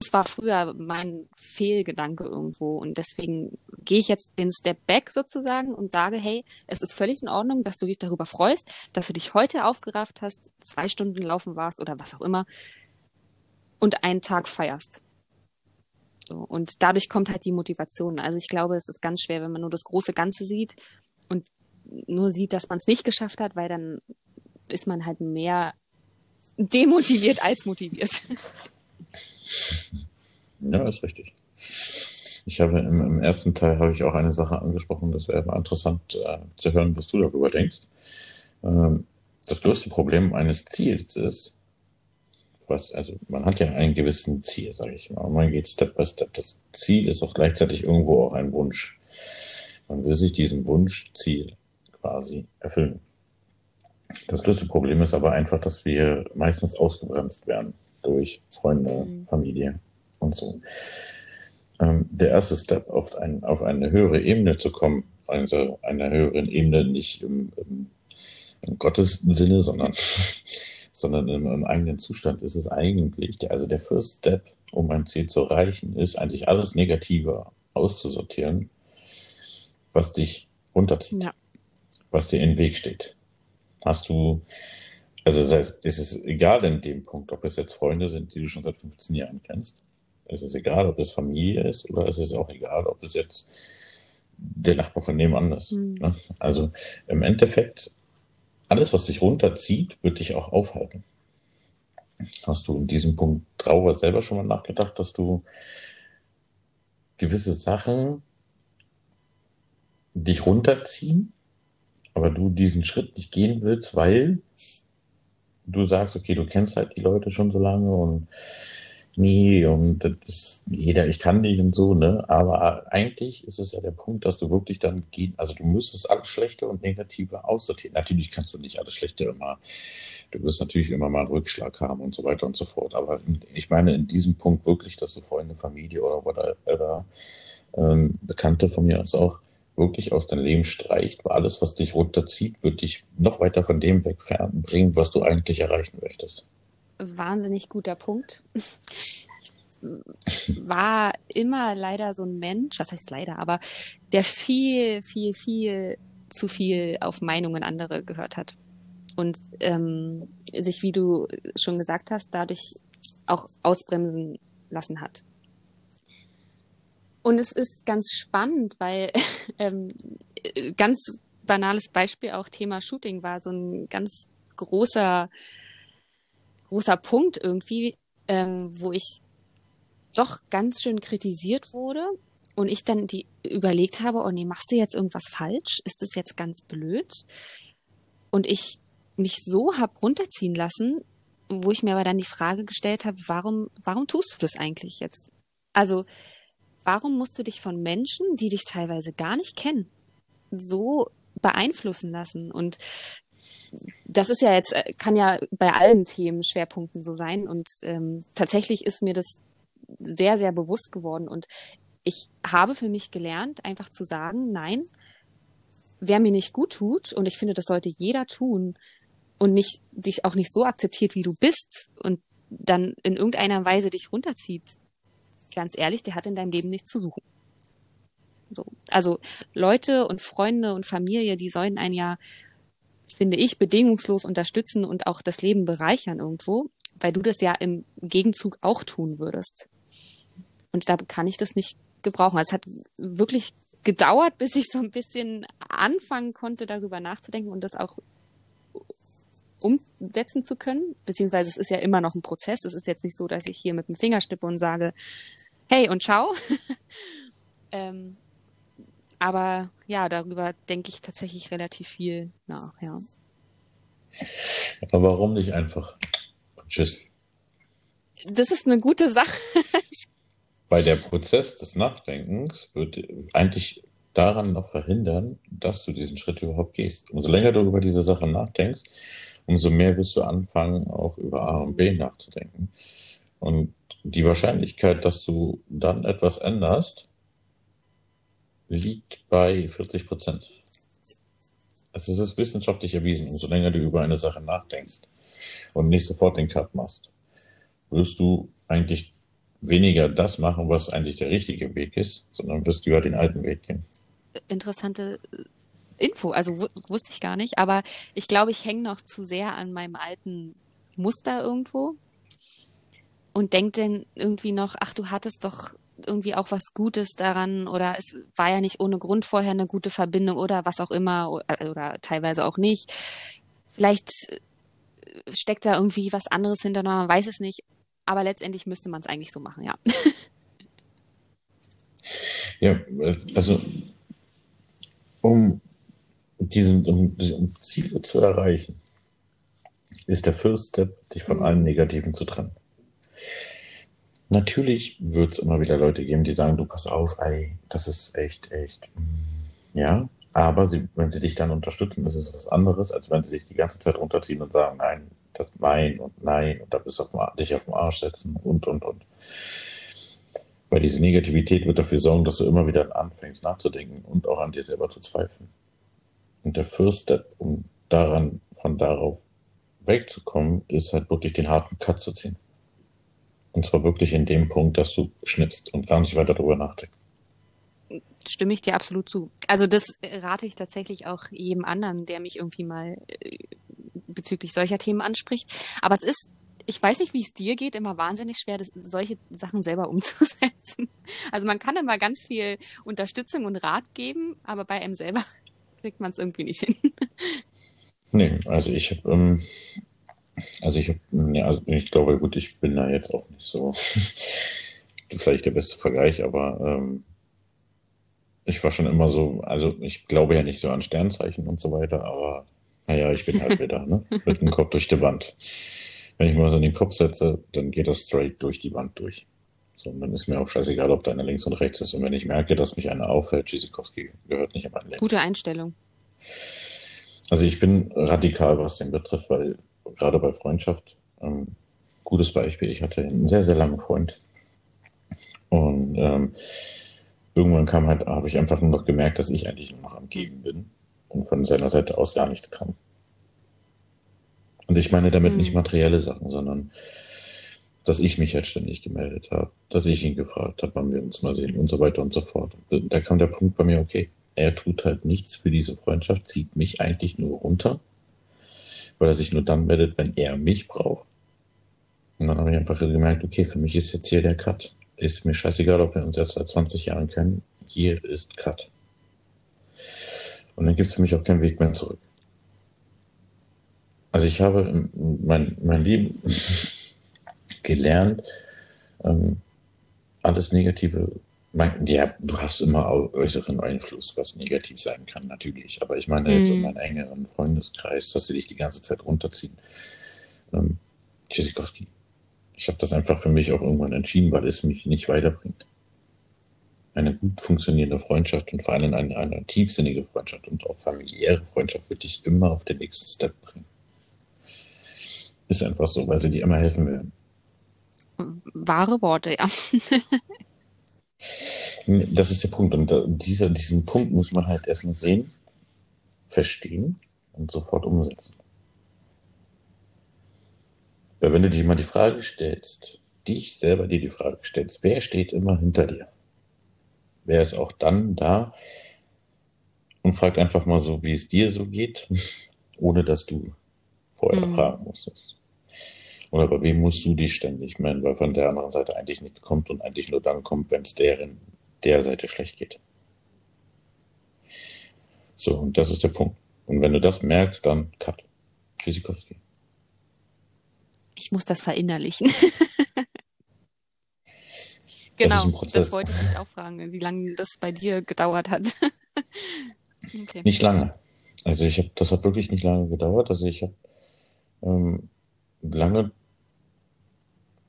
Das war früher mein Fehlgedanke irgendwo und deswegen gehe ich jetzt den Step back sozusagen und sage, hey, es ist völlig in Ordnung, dass du dich darüber freust, dass du dich heute aufgerafft hast, zwei Stunden laufen warst oder was auch immer und einen Tag feierst. So, und dadurch kommt halt die Motivation. Also ich glaube, es ist ganz schwer, wenn man nur das große Ganze sieht und nur sieht, dass man es nicht geschafft hat, weil dann ist man halt mehr demotiviert als motiviert. Ja, ist richtig. Ich habe im, im ersten Teil habe ich auch eine Sache angesprochen, das wäre interessant äh, zu hören, was du darüber denkst. Ähm, das größte Problem eines Ziels ist, was, also man hat ja einen gewissen Ziel, sage ich mal. Man geht Step by Step. Das Ziel ist auch gleichzeitig irgendwo auch ein Wunsch. Man will sich diesen Wunschziel quasi erfüllen. Das größte Problem ist aber einfach, dass wir meistens ausgebremst werden durch Freunde, mhm. Familie und so. Ähm, der erste Step, auf, ein, auf eine höhere Ebene zu kommen, also einer höheren Ebene nicht im, im, im Gottes Sinne, sondern, sondern im, im, eigenen Zustand ist es eigentlich, der, also der First Step, um ein Ziel zu erreichen, ist eigentlich alles Negative auszusortieren, was dich runterzieht, ja. was dir im Weg steht. Hast du also das heißt, es ist egal in dem Punkt, ob es jetzt Freunde sind, die du schon seit 15 Jahren kennst. Es ist egal, ob es Familie ist oder es ist auch egal, ob es jetzt der Nachbar von nebenan ist. Mhm. Ne? Also im Endeffekt, alles, was dich runterzieht, wird dich auch aufhalten. Hast du in diesem Punkt Trauer selber schon mal nachgedacht, dass du gewisse Sachen dich runterziehen, aber du diesen Schritt nicht gehen willst, weil du sagst, okay, du kennst halt die Leute schon so lange und nie und das jeder, ich kann nicht und so, ne? Aber eigentlich ist es ja der Punkt, dass du wirklich dann gehen, also du müsstest alles Schlechte und Negative aussortieren. Natürlich kannst du nicht alles Schlechte immer, du wirst natürlich immer mal einen Rückschlag haben und so weiter und so fort. Aber ich meine in diesem Punkt wirklich, dass du Freunde, Familie oder whatever, ähm, Bekannte von mir aus auch wirklich aus deinem Leben streicht, weil alles, was dich runterzieht, wird dich noch weiter von dem wegbringen, was du eigentlich erreichen möchtest. Wahnsinnig guter Punkt. War immer leider so ein Mensch, was heißt leider, aber der viel, viel, viel zu viel auf Meinungen anderer gehört hat und ähm, sich, wie du schon gesagt hast, dadurch auch ausbremsen lassen hat. Und es ist ganz spannend, weil ähm, ganz banales Beispiel auch Thema Shooting war so ein ganz großer großer Punkt irgendwie, ähm, wo ich doch ganz schön kritisiert wurde und ich dann die überlegt habe, oh nee, machst du jetzt irgendwas falsch? Ist das jetzt ganz blöd? Und ich mich so hab runterziehen lassen, wo ich mir aber dann die Frage gestellt habe, warum, warum tust du das eigentlich jetzt? Also warum musst du dich von Menschen, die dich teilweise gar nicht kennen, so beeinflussen lassen? Und das ist ja jetzt, äh, kann ja bei allen Themen Schwerpunkten so sein. Und ähm, tatsächlich ist mir das sehr, sehr bewusst geworden. Und ich habe für mich gelernt, einfach zu sagen, nein, wer mir nicht gut tut, und ich finde, das sollte jeder tun, und nicht, dich auch nicht so akzeptiert, wie du bist, und dann in irgendeiner Weise dich runterzieht, ganz ehrlich, der hat in deinem Leben nichts zu suchen. So. Also Leute und Freunde und Familie, die sollen einen ja, finde ich, bedingungslos unterstützen und auch das Leben bereichern irgendwo, weil du das ja im Gegenzug auch tun würdest. Und da kann ich das nicht gebrauchen. Also es hat wirklich gedauert, bis ich so ein bisschen anfangen konnte, darüber nachzudenken und das auch umsetzen zu können. Beziehungsweise es ist ja immer noch ein Prozess. Es ist jetzt nicht so, dass ich hier mit dem Finger schnippe und sage, hey und ciao. ähm, aber ja, darüber denke ich tatsächlich relativ viel nach, ja. Aber warum nicht einfach? Tschüss. Das ist eine gute Sache. Weil der Prozess des Nachdenkens wird eigentlich daran noch verhindern, dass du diesen Schritt überhaupt gehst. Umso länger du über diese Sache nachdenkst, umso mehr wirst du anfangen, auch über A und B nachzudenken. Und die Wahrscheinlichkeit, dass du dann etwas änderst, liegt bei 40 Prozent. Es ist wissenschaftlich erwiesen, umso länger du über eine Sache nachdenkst und nicht sofort den Cut machst, wirst du eigentlich weniger das machen, was eigentlich der richtige Weg ist, sondern wirst du den alten Weg gehen. Interessante äh, Info, also wusste ich gar nicht, aber ich glaube, ich hänge noch zu sehr an meinem alten Muster irgendwo und denke dann irgendwie noch, ach, du hattest doch irgendwie auch was Gutes daran oder es war ja nicht ohne Grund vorher eine gute Verbindung oder was auch immer oder, oder teilweise auch nicht. Vielleicht steckt da irgendwie was anderes hinter, man weiß es nicht. Aber letztendlich müsste man es eigentlich so machen, ja. Ja, also um diesen um, um Ziele zu erreichen, ist der First Step, dich von mhm. allem Negativen zu trennen. Natürlich wird es immer wieder Leute geben, die sagen, du pass auf, ey, das ist echt, echt, mm, ja, aber sie, wenn sie dich dann unterstützen, ist es was anderes, als wenn sie sich die ganze Zeit runterziehen und sagen, nein, das nein und nein und da bist du auf, dich auf den Arsch setzen und, und, und. Weil diese Negativität wird dafür sorgen, dass du immer wieder anfängst nachzudenken und auch an dir selber zu zweifeln. Und der First Step, um daran, von darauf wegzukommen, ist halt wirklich den harten Cut zu ziehen. Und zwar wirklich in dem Punkt, dass du schnippst und gar nicht weiter darüber nachdenkst stimme ich dir absolut zu. Also das rate ich tatsächlich auch jedem anderen, der mich irgendwie mal äh, bezüglich solcher Themen anspricht. Aber es ist, ich weiß nicht, wie es dir geht, immer wahnsinnig schwer, das, solche Sachen selber umzusetzen. Also man kann immer ganz viel Unterstützung und Rat geben, aber bei einem selber kriegt man es irgendwie nicht hin. Nee, also ich habe, ähm, also ich habe, nee, also ich glaube, gut, ich bin da jetzt auch nicht so vielleicht der beste Vergleich, aber ähm, ich war schon immer so, also ich glaube ja nicht so an Sternzeichen und so weiter, aber naja, ich bin halt wieder, ne? Mit dem Kopf durch die Wand. Wenn ich mal so in den Kopf setze, dann geht das straight durch die Wand durch. So, und dann ist mir auch scheißegal, ob da einer links und rechts ist. Und wenn ich merke, dass mich einer auffällt, Tschüssikowski gehört nicht an mein Leben. Gute Einstellung. Also ich bin radikal, was den betrifft, weil gerade bei Freundschaft, ähm, gutes Beispiel, ich hatte einen sehr, sehr langen Freund. Und ähm, irgendwann kam halt, habe ich einfach nur noch gemerkt, dass ich eigentlich nur noch am Geben bin und von seiner Seite aus gar nichts kam. Und ich meine damit mhm. nicht materielle Sachen, sondern dass ich mich halt ständig gemeldet habe, dass ich ihn gefragt habe, wann wir uns mal sehen und so weiter und so fort. Und da kam der Punkt bei mir, okay, er tut halt nichts für diese Freundschaft, zieht mich eigentlich nur runter, weil er sich nur dann meldet, wenn er mich braucht. Und dann habe ich einfach gemerkt, okay, für mich ist jetzt hier der Cut ist mir scheißegal, ob wir uns jetzt seit 20 Jahren kennen. Hier ist Cut. Und dann gibt es für mich auch keinen Weg mehr zurück. Also ich habe mein, mein Leben gelernt, ähm, alles Negative, mein, ja, du hast immer äußeren Einfluss, was negativ sein kann, natürlich. Aber ich meine mm. jetzt in mhm. meinem engeren Freundeskreis, dass sie dich die ganze Zeit runterziehen. Ähm, Tschüssikowski, ich habe das einfach für mich auch irgendwann entschieden, weil es mich nicht weiterbringt. Eine gut funktionierende Freundschaft und vor allem eine, eine tiefsinnige Freundschaft und auch familiäre Freundschaft wird dich immer auf den nächsten Step bringen. Ist einfach so, weil sie dir immer helfen werden. Wahre Worte, ja. das ist der Punkt. Und dieser, diesen Punkt muss man halt erstmal sehen, verstehen und sofort umsetzen. Weil wenn du dir mal die Frage stellst, dich selber dir die Frage stellst, wer steht immer hinter dir? Wer ist auch dann da und fragt einfach mal so, wie es dir so geht, ohne dass du vorher mhm. fragen musstest. Oder bei wem musst du dich ständig melden, weil von der anderen Seite eigentlich nichts kommt und eigentlich nur dann kommt, wenn es deren der Seite schlecht geht. So, und das ist der Punkt. Und wenn du das merkst, dann cut. Tschüssikowski ich muss das verinnerlichen. genau, das, das, wollte ich dich auch fragen, wie lange das bei dir gedauert hat. okay. Nicht lange. Also ich habe, das hat wirklich nicht lange gedauert. Also ich habe ähm, lange,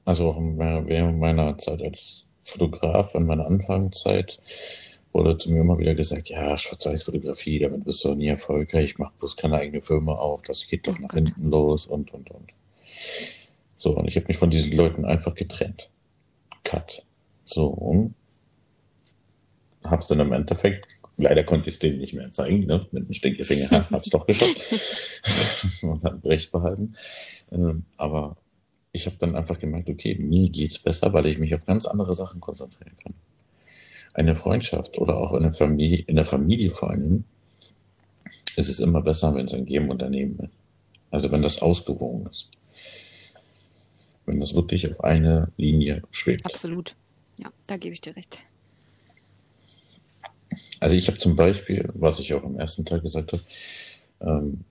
also auch während meiner Zeit als Fotograf, in meiner Anfangszeit, wurde zu mir immer wieder gesagt, ja, Schwarz-Weiß-Fotografie, damit wirst du nie erfolgreich, mach bloß keine eigene Firma auf, das geht doch oh nach hinten los und, und, und. So, und ich habe mich von diesen Leuten einfach getrennt. Cut. So, und hab's dann im Endeffekt, leider konnte ich es denen nicht mehr zeigen, ne? mit dem Stinkefinger, hab's doch geschafft und hat Recht behalten. Ähm, aber ich habe dann einfach gemerkt, okay, mir geht's besser, weil ich mich auf ganz andere Sachen konzentrieren kann. Eine Freundschaft oder auch eine Familie, in der Familie vor allem, ist es immer besser, wenn es ein Geben und Ernehmen ist. Also wenn das ausgewogen ist. Wenn das wirklich auf eine Linie schwebt. Absolut. Ja, da gebe ich dir recht. Also ich habe zum Beispiel, was ich auch am ersten Tag gesagt habe, ähm,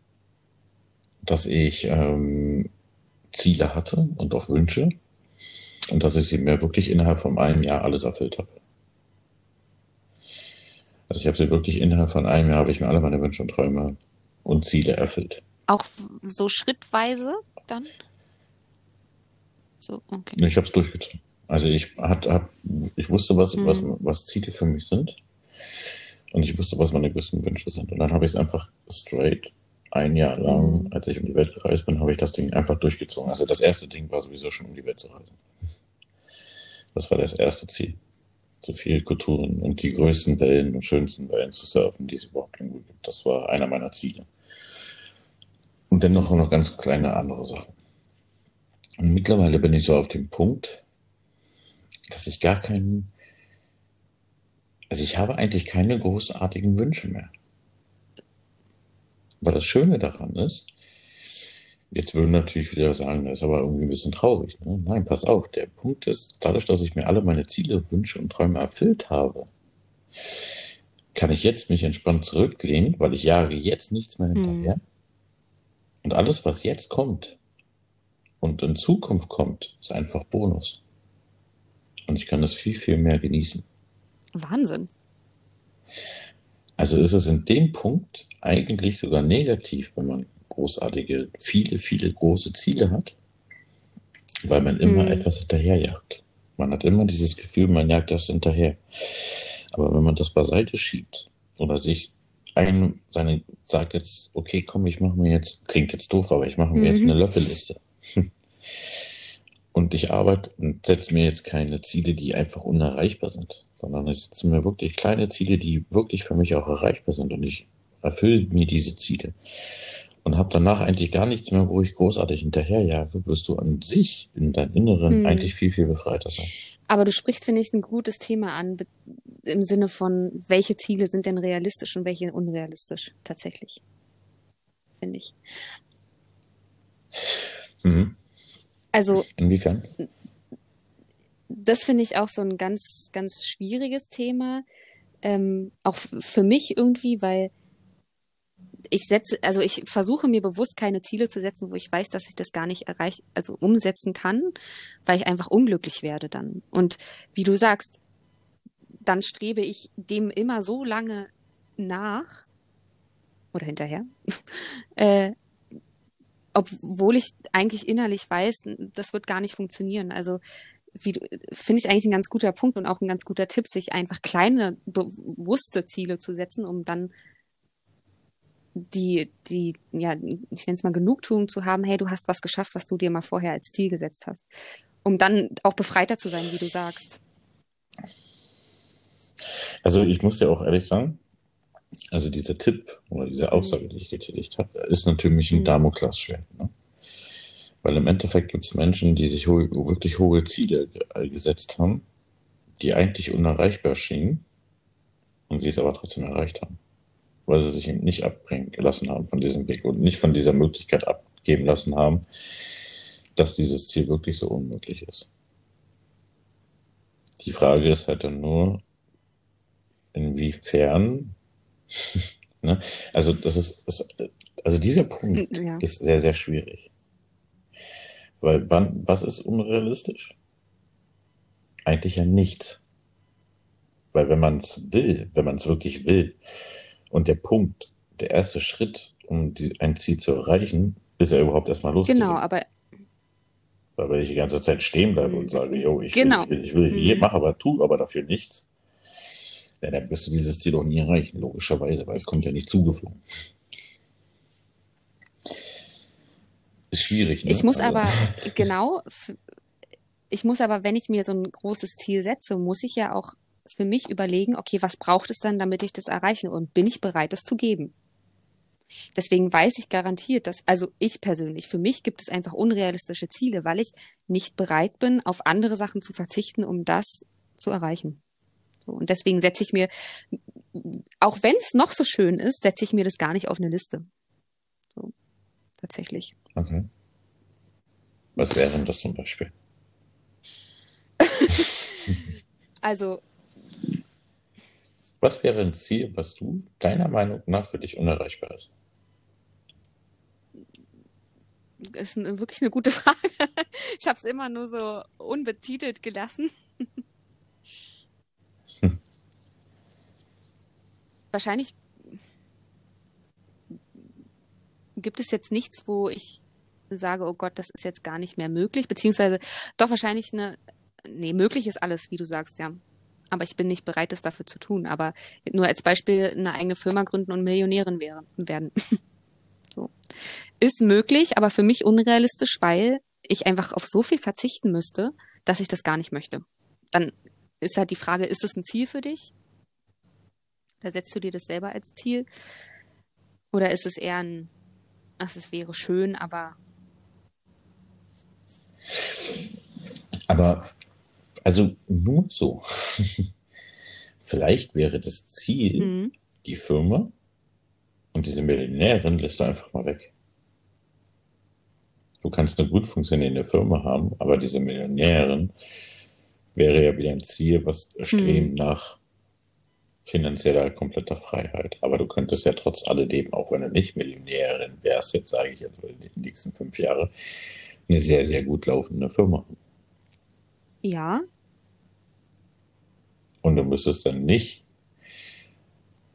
dass ich ähm, Ziele hatte und auch Wünsche und dass ich sie mir wirklich innerhalb von einem Jahr alles erfüllt habe. Also ich habe sie wirklich innerhalb von einem Jahr habe ich mir alle meine Wünsche und Träume und Ziele erfüllt. Auch so schrittweise dann? So, okay. Ich habe es durchgezogen. Also ich hat, hab, ich wusste, was, hm. was, was Ziele für mich sind. Und ich wusste, was meine größten Wünsche sind. Und dann habe ich es einfach straight ein Jahr lang, als ich um die Welt gereist bin, habe ich das Ding einfach durchgezogen. Also das erste Ding war sowieso schon um die Welt zu reisen. Das war das erste Ziel. So viele Kulturen und die größten Wellen und schönsten Wellen zu surfen, die es überhaupt irgendwo gibt. Das war einer meiner Ziele. Und dennoch noch ganz kleine andere Sachen. Und mittlerweile bin ich so auf dem Punkt, dass ich gar keinen, also ich habe eigentlich keine großartigen Wünsche mehr. Aber das Schöne daran ist, jetzt würden natürlich wieder sagen, das ist aber irgendwie ein bisschen traurig. Ne? Nein, pass auf, der Punkt ist, dadurch, dass ich mir alle meine Ziele, Wünsche und Träume erfüllt habe, kann ich jetzt mich entspannt zurücklehnen, weil ich jage jetzt nichts mehr hinterher. Mhm. Und alles, was jetzt kommt und in Zukunft kommt, ist einfach Bonus. Und ich kann das viel, viel mehr genießen. Wahnsinn. Also ist es in dem Punkt eigentlich sogar negativ, wenn man großartige, viele, viele große Ziele hat, weil man immer mhm. etwas hinterherjagt. Man hat immer dieses Gefühl, man jagt das hinterher. Aber wenn man das beiseite schiebt oder sich ein, seine, sagt jetzt, okay, komm, ich mache mir jetzt, klingt jetzt doof, aber ich mache mir mhm. jetzt eine Löffelliste. Und ich arbeite und setze mir jetzt keine Ziele, die einfach unerreichbar sind, sondern ich setze mir wirklich kleine Ziele, die wirklich für mich auch erreichbar sind. Und ich erfülle mir diese Ziele. Und habe danach eigentlich gar nichts mehr, wo ich großartig hinterherjage, wirst du an sich in deinem Inneren hm. eigentlich viel, viel befreiter sein. Aber du sprichst, finde ich, ein gutes Thema an, im Sinne von, welche Ziele sind denn realistisch und welche unrealistisch tatsächlich. Finde ich. Mhm. Also. Inwiefern? Das finde ich auch so ein ganz, ganz schwieriges Thema. Ähm, auch für mich irgendwie, weil ich setze, also ich versuche mir bewusst keine Ziele zu setzen, wo ich weiß, dass ich das gar nicht erreicht, also umsetzen kann, weil ich einfach unglücklich werde dann. Und wie du sagst, dann strebe ich dem immer so lange nach oder hinterher, äh, obwohl ich eigentlich innerlich weiß, das wird gar nicht funktionieren. Also finde ich eigentlich ein ganz guter Punkt und auch ein ganz guter Tipp, sich einfach kleine bewusste Ziele zu setzen, um dann die, die, ja, ich nenne es mal Genugtuung zu haben, hey, du hast was geschafft, was du dir mal vorher als Ziel gesetzt hast. Um dann auch befreiter zu sein, wie du sagst. Also ich muss ja auch ehrlich sagen, also dieser Tipp oder diese mhm. Aussage, die ich getätigt habe, ist natürlich ein mhm. Damoklesschwert. Ne? Weil im Endeffekt gibt es Menschen, die sich ho wirklich hohe Ziele gesetzt haben, die eigentlich unerreichbar schienen und sie es aber trotzdem erreicht haben. Weil sie sich nicht abbringen gelassen haben von diesem Weg und nicht von dieser Möglichkeit abgeben lassen haben, dass dieses Ziel wirklich so unmöglich ist. Die Frage ist halt dann nur, inwiefern ne? Also das ist, das, also dieser Punkt ja. ist sehr, sehr schwierig. Weil wann, was ist unrealistisch? Eigentlich ja nichts. Weil wenn man es will, wenn man es wirklich will, und der Punkt, der erste Schritt, um die, ein Ziel zu erreichen, ist ja überhaupt erstmal loszugehen. Genau, aber weil wenn ich die ganze Zeit stehen bleibe und sage, yo, ich genau. will, ich will, ich will, mhm. mache aber, tu aber dafür nichts, ja, dann wirst du dieses Ziel auch nie erreichen, logischerweise, weil es kommt ja nicht zugeflogen. Ist schwierig. Ne? Ich muss aber, aber genau, ich muss aber, wenn ich mir so ein großes Ziel setze, muss ich ja auch für mich überlegen, okay, was braucht es dann, damit ich das erreiche und bin ich bereit, das zu geben? Deswegen weiß ich garantiert, dass, also ich persönlich, für mich gibt es einfach unrealistische Ziele, weil ich nicht bereit bin, auf andere Sachen zu verzichten, um das zu erreichen. So, und deswegen setze ich mir, auch wenn es noch so schön ist, setze ich mir das gar nicht auf eine Liste. So, tatsächlich. Okay. Was wäre denn das zum Beispiel? also. Was wäre ein Ziel, was du deiner Meinung nach für dich unerreichbar ist? Ist wirklich eine gute Frage. Ich habe es immer nur so unbetitelt gelassen. Wahrscheinlich gibt es jetzt nichts, wo ich sage, oh Gott, das ist jetzt gar nicht mehr möglich, beziehungsweise doch wahrscheinlich eine, nee, möglich ist alles, wie du sagst, ja. Aber ich bin nicht bereit, das dafür zu tun. Aber nur als Beispiel eine eigene Firma gründen und Millionärin werden. so. Ist möglich, aber für mich unrealistisch, weil ich einfach auf so viel verzichten müsste, dass ich das gar nicht möchte. Dann ist halt die Frage, ist das ein Ziel für dich? Da setzt du dir das selber als Ziel? Oder ist es eher ein, ach, es wäre schön, aber aber, also nur so. Vielleicht wäre das Ziel mhm. die Firma und diese Millionärin lässt du einfach mal weg. Du kannst eine gut funktionierende Firma haben, aber diese Millionärin wäre ja wieder ein Ziel, was streben mhm. nach finanzieller kompletter Freiheit. Aber du könntest ja trotz alledem, auch wenn du nicht Millionärin wärst, jetzt sage ich in den nächsten fünf Jahre, eine sehr, sehr gut laufende Firma. Ja. Und du müsstest dann nicht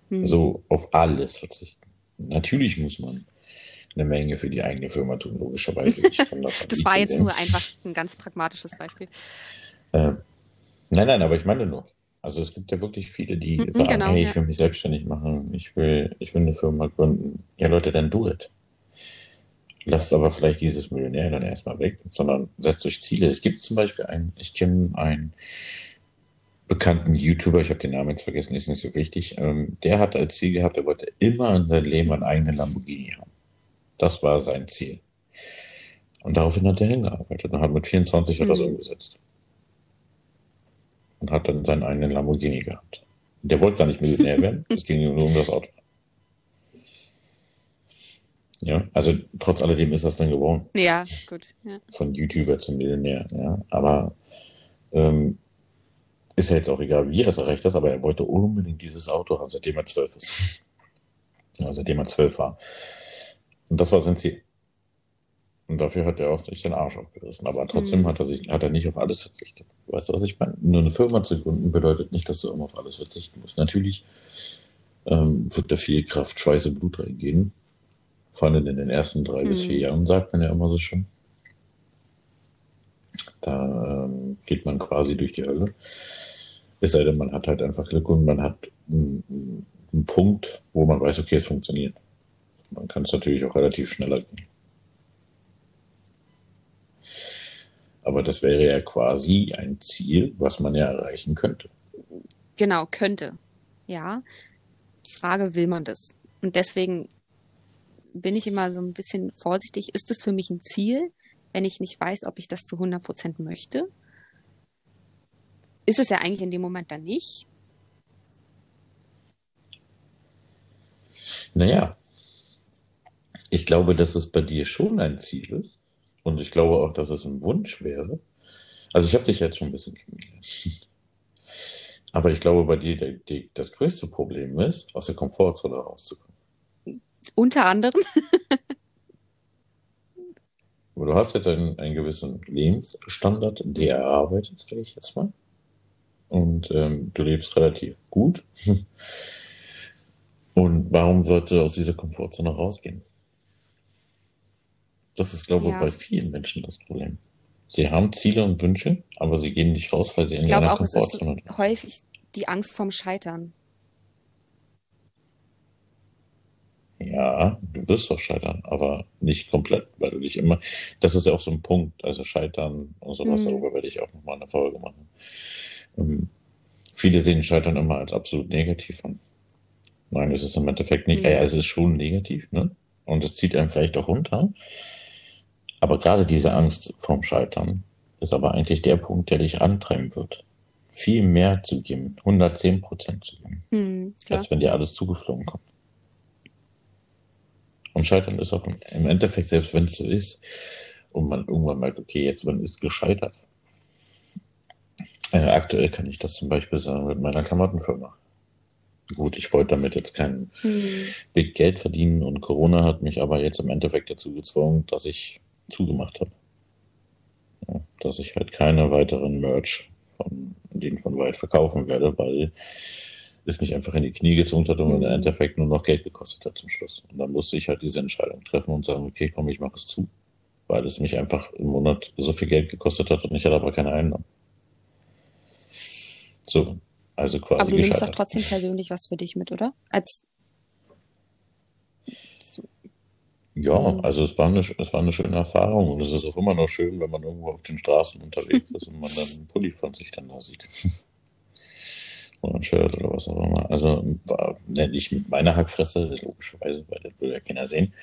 hm. so auf alles verzichten. Natürlich muss man eine Menge für die eigene Firma tun, logischerweise. das war jetzt sehen. nur einfach ein ganz pragmatisches Beispiel. Äh, nein, nein, aber ich meine nur. Also es gibt ja wirklich viele, die mhm, sagen, genau, hey, ich will mich selbstständig machen, ich will, ich will eine Firma gründen. Ja, Leute, dann do it lasst aber vielleicht dieses Millionär dann erstmal weg, sondern setzt euch Ziele. Es gibt zum Beispiel einen, ich kenne einen bekannten YouTuber, ich habe den Namen jetzt vergessen, ist nicht so wichtig, ähm, der hat als Ziel gehabt, er wollte immer in seinem Leben einen eigenen Lamborghini haben. Das war sein Ziel. Und daraufhin hat er hingearbeitet und hat mit 24 mhm. das umgesetzt. Und hat dann seinen eigenen Lamborghini gehabt. Der wollte gar nicht Millionär werden, es ging nur um das Auto. Ja, also trotz alledem ist das dann geworden. Ja, gut. Ja. Von YouTuber zum Millionär, ja. Aber ähm, ist ja jetzt auch egal, wie er es erreicht hat, aber er wollte unbedingt dieses Auto haben, seitdem er zwölf ist. Ja, seitdem er zwölf war. Und das war sein Ziel. Und dafür hat er auch sich den Arsch aufgerissen. Aber trotzdem mhm. hat er sich, hat er nicht auf alles verzichtet. Weißt du, was ich meine? Nur eine Firma zu gründen bedeutet nicht, dass du immer auf alles verzichten musst. Natürlich ähm, wird da viel Kraft, Schweiß und Blut reingehen. Vor allem in den ersten drei mhm. bis vier Jahren, sagt man ja immer so schon. Da ähm, geht man quasi durch die Hölle. Es sei denn, man hat halt einfach Glück und man hat einen, einen Punkt, wo man weiß, okay, es funktioniert. Man kann es natürlich auch relativ schneller gehen. Aber das wäre ja quasi ein Ziel, was man ja erreichen könnte. Genau, könnte. Ja. Frage, will man das? Und deswegen bin ich immer so ein bisschen vorsichtig. Ist das für mich ein Ziel, wenn ich nicht weiß, ob ich das zu 100 Prozent möchte? Ist es ja eigentlich in dem Moment dann nicht. Naja, ich glaube, dass es bei dir schon ein Ziel ist. Und ich glaube auch, dass es ein Wunsch wäre. Also ich habe dich jetzt schon ein bisschen kennengelernt. Aber ich glaube, bei dir der, die, das größte Problem ist, aus der Komfortzone rauszukommen. Unter anderem. Aber du hast jetzt einen, einen gewissen Lebensstandard, der erarbeitet, sage ich jetzt mal. Und ähm, du lebst relativ gut. Und warum sollte aus dieser Komfortzone rausgehen? Das ist, glaube ich, ja. bei vielen Menschen das Problem. Sie haben Ziele und Wünsche, aber sie gehen nicht raus, weil sie in ihrer Komfortzone sind. Ich häufig die Angst vorm Scheitern. Ja, du wirst doch scheitern, aber nicht komplett, weil du dich immer, das ist ja auch so ein Punkt, also Scheitern und sowas, mhm. darüber werde ich auch nochmal eine Folge machen. Ähm, viele sehen Scheitern immer als absolut negativ an. Nein, es ist im Endeffekt nicht, mhm. äh, es ist schon negativ, ne? Und es zieht einen vielleicht auch runter. Aber gerade diese Angst vorm Scheitern ist aber eigentlich der Punkt, der dich antreiben wird. Viel mehr zu geben, 110 Prozent zu geben, mhm, als wenn dir alles zugeflogen kommt. Und Scheitern ist auch im Endeffekt, selbst wenn es so ist, und man irgendwann merkt, okay, jetzt man ist gescheitert. Also aktuell kann ich das zum Beispiel sagen mit meiner Klamottenfirma. Gut, ich wollte damit jetzt kein hm. Big Geld verdienen und Corona hat mich aber jetzt im Endeffekt dazu gezwungen, dass ich zugemacht habe. Ja, dass ich halt keine weiteren Merch von denen von weit verkaufen werde, weil es mich einfach in die Knie gezwungen hat und mhm. im Endeffekt nur noch Geld gekostet hat zum Schluss. Und dann musste ich halt diese Entscheidung treffen und sagen, okay, komm, ich mache es zu. Weil es mich einfach im Monat so viel Geld gekostet hat und ich hatte aber keine Einnahmen. So, also quasi. Aber du nimmst doch trotzdem persönlich was für dich mit, oder? Als ja, also es war, eine, es war eine schöne Erfahrung und es ist auch immer noch schön, wenn man irgendwo auf den Straßen unterwegs ist und man dann einen Pulli von sich dann da sieht oder ein Shirt oder was auch immer. Also war, ne, nicht mit meiner Hackfresse, logischerweise, weil das will ja keiner sehen,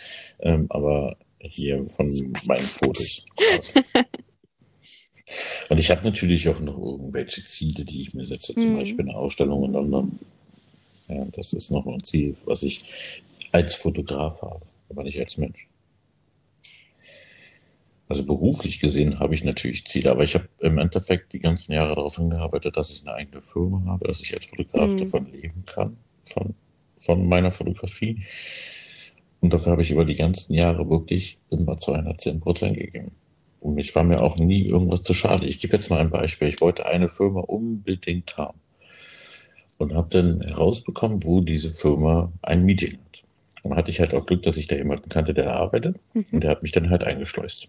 ähm, aber hier von meinen Fotos. Quasi. Und ich habe natürlich auch noch irgendwelche Ziele, die ich mir setze, zum mhm. Beispiel eine Ausstellung in London. Ja, das ist noch ein Ziel, was ich als Fotograf habe, aber nicht als Mensch. Also beruflich gesehen habe ich natürlich Ziele, aber ich habe im Endeffekt die ganzen Jahre darauf hingearbeitet, dass ich eine eigene Firma habe, dass ich als Fotograf mhm. davon leben kann, von, von meiner Fotografie. Und dafür habe ich über die ganzen Jahre wirklich immer 210 Prozent gegeben. Und ich war mir auch nie irgendwas zu schade. Ich gebe jetzt mal ein Beispiel. Ich wollte eine Firma unbedingt haben und habe dann herausbekommen, wo diese Firma ein Meeting hat. Und dann hatte ich halt auch Glück, dass ich da jemanden kannte, der da arbeitet. Mhm. Und der hat mich dann halt eingeschleust.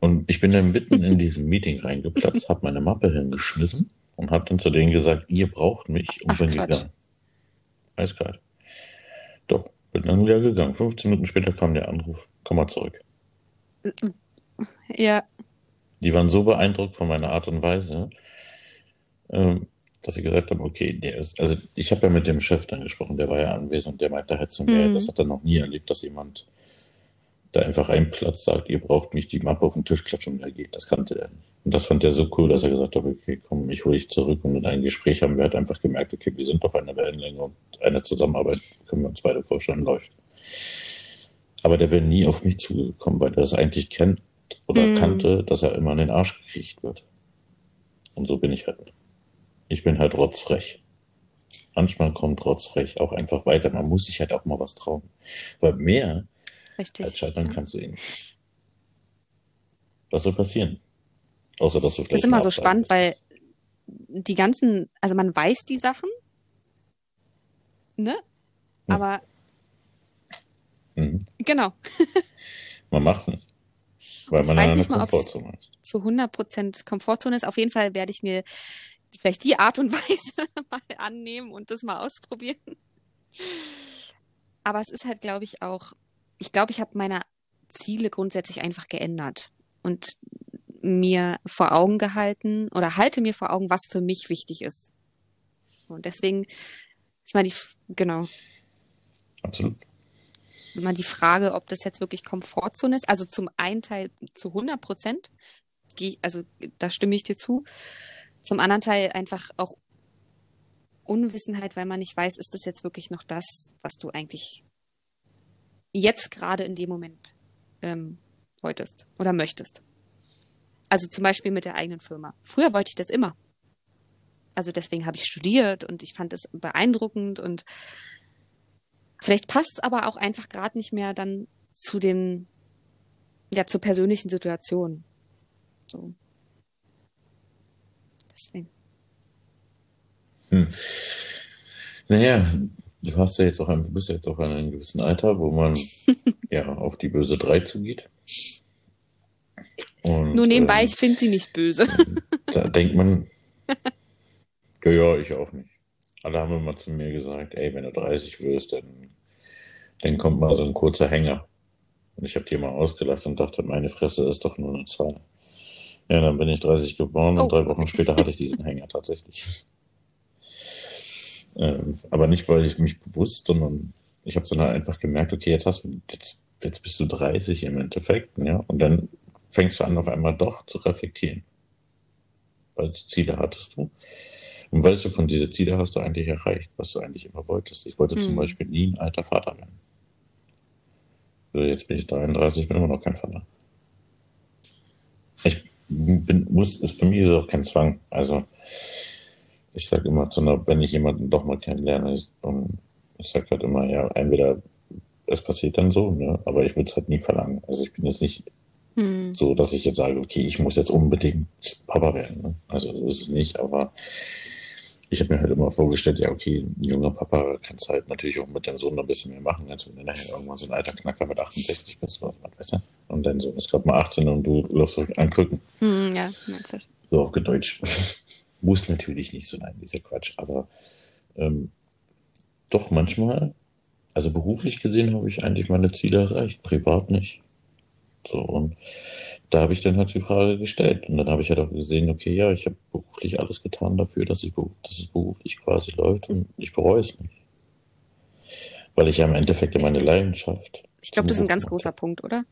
Und ich bin dann mitten in diesem Meeting reingeplatzt, habe meine Mappe hingeschmissen und habe dann zu denen gesagt, ihr braucht mich und Ach, bin Quatsch. gegangen. Eiskalt. Doch, bin dann wieder gegangen. 15 Minuten später kam der Anruf, komm mal zurück. Ja. Die waren so beeindruckt von meiner Art und Weise, ähm, dass sie gesagt haben, okay, der ist, also ich habe ja mit dem Chef dann gesprochen, der war ja anwesend, der meinte halt zu mir, mhm. das hat er noch nie erlebt, dass jemand da einfach einen Platz sagt, ihr braucht mich die Mappe auf den Tisch klatschen und er geht. Das kannte er nicht. Und das fand er so cool, dass er gesagt hat, okay, komm, ich hole dich zurück. Und in einem Gespräch haben wir halt einfach gemerkt, okay, wir sind auf einer Wellenlänge und eine Zusammenarbeit können wir uns beide vorstellen, läuft. Aber der wäre nie auf mich zugekommen, weil er das eigentlich kennt oder mhm. kannte, dass er immer in den Arsch gekriegt wird. Und so bin ich halt. Ich bin halt rotzfrech. Manchmal kommt rotzfrech auch einfach weiter. Man muss sich halt auch mal was trauen. Weil mehr Richtig. Als scheitern kannst du ihn. Was soll passieren? Außer dass du vielleicht. Das ist immer so spannend, weil die ganzen, also man weiß die Sachen, ne? Aber mhm. genau. man macht es nicht. Weil man in einer Komfortzone ist. Zu 100% Komfortzone ist. Auf jeden Fall werde ich mir vielleicht die Art und Weise mal annehmen und das mal ausprobieren. Aber es ist halt, glaube ich, auch ich glaube, ich habe meine Ziele grundsätzlich einfach geändert und mir vor Augen gehalten oder halte mir vor Augen, was für mich wichtig ist. Und deswegen ist mal die, genau. Absolut. Mal die Frage, ob das jetzt wirklich Komfortzone ist. Also zum einen Teil zu 100 Prozent, also da stimme ich dir zu. Zum anderen Teil einfach auch Unwissenheit, weil man nicht weiß, ist das jetzt wirklich noch das, was du eigentlich jetzt gerade in dem Moment ähm, wolltest oder möchtest. Also zum Beispiel mit der eigenen Firma. Früher wollte ich das immer. Also deswegen habe ich studiert und ich fand es beeindruckend und vielleicht passt es aber auch einfach gerade nicht mehr dann zu den, ja, zur persönlichen Situation. So. Deswegen. Hm. Naja, du hast ja jetzt auch ein, bist ja jetzt auch in einem gewissen Alter, wo man ja auf die böse 3 zugeht. Und, Nur nebenbei, ähm, ich finde sie nicht böse. da denkt man, ja, ja, ich auch nicht. Alle haben immer zu mir gesagt, ey, wenn du 30 wirst, dann dann kommt mal so ein kurzer Hänger. Und ich habe die mal ausgelacht und dachte, meine Fresse ist doch nur eine Zahl. Ja, dann bin ich 30 geboren oh. und drei Wochen später hatte ich diesen Hänger tatsächlich. Ähm, aber nicht, weil ich mich bewusst, sondern ich habe sondern einfach gemerkt, okay, jetzt hast du, jetzt, jetzt bist du 30 im Endeffekt, ja, und dann fängst du an, auf einmal doch zu reflektieren. Welche Ziele hattest du? Und welche von diesen Zielen hast du eigentlich erreicht, was du eigentlich immer wolltest? Ich wollte hm. zum Beispiel nie ein alter Vater werden. Also jetzt bin ich 33, bin immer noch kein Vater. Ich bin, muss, ist für mich ist auch kein Zwang. Also, ich sage immer einer, wenn ich jemanden doch mal kennenlerne, ich, ich sage halt immer, ja, entweder es passiert dann so, ne, aber ich würde es halt nie verlangen. Also ich bin jetzt nicht hm. so, dass ich jetzt sage, okay, ich muss jetzt unbedingt Papa werden. Ne? Also so ist es nicht, aber ich habe mir halt immer vorgestellt, ja, okay, ein junger Papa kannst halt natürlich auch mit deinem Sohn ein bisschen mehr machen, als wenn du nachher irgendwann so ein alter Knacker mit 68 bist oder was, weißt du? Und dein Sohn ist gerade mal 18 und du läufst zurück ankrücken. Hm, ja, so auf Deutsch. Muss natürlich nicht so sein, dieser Quatsch, aber ähm, doch manchmal, also beruflich gesehen habe ich eigentlich meine Ziele erreicht, privat nicht. So, und da habe ich dann halt die Frage gestellt. Und dann habe ich halt auch gesehen, okay, ja, ich habe beruflich alles getan dafür, dass, ich, dass es beruflich quasi läuft und ich bereue es nicht. Weil ich ja im Endeffekt Richtig. meine Leidenschaft. Ich glaube, das ist ein ganz großer Punkt, oder?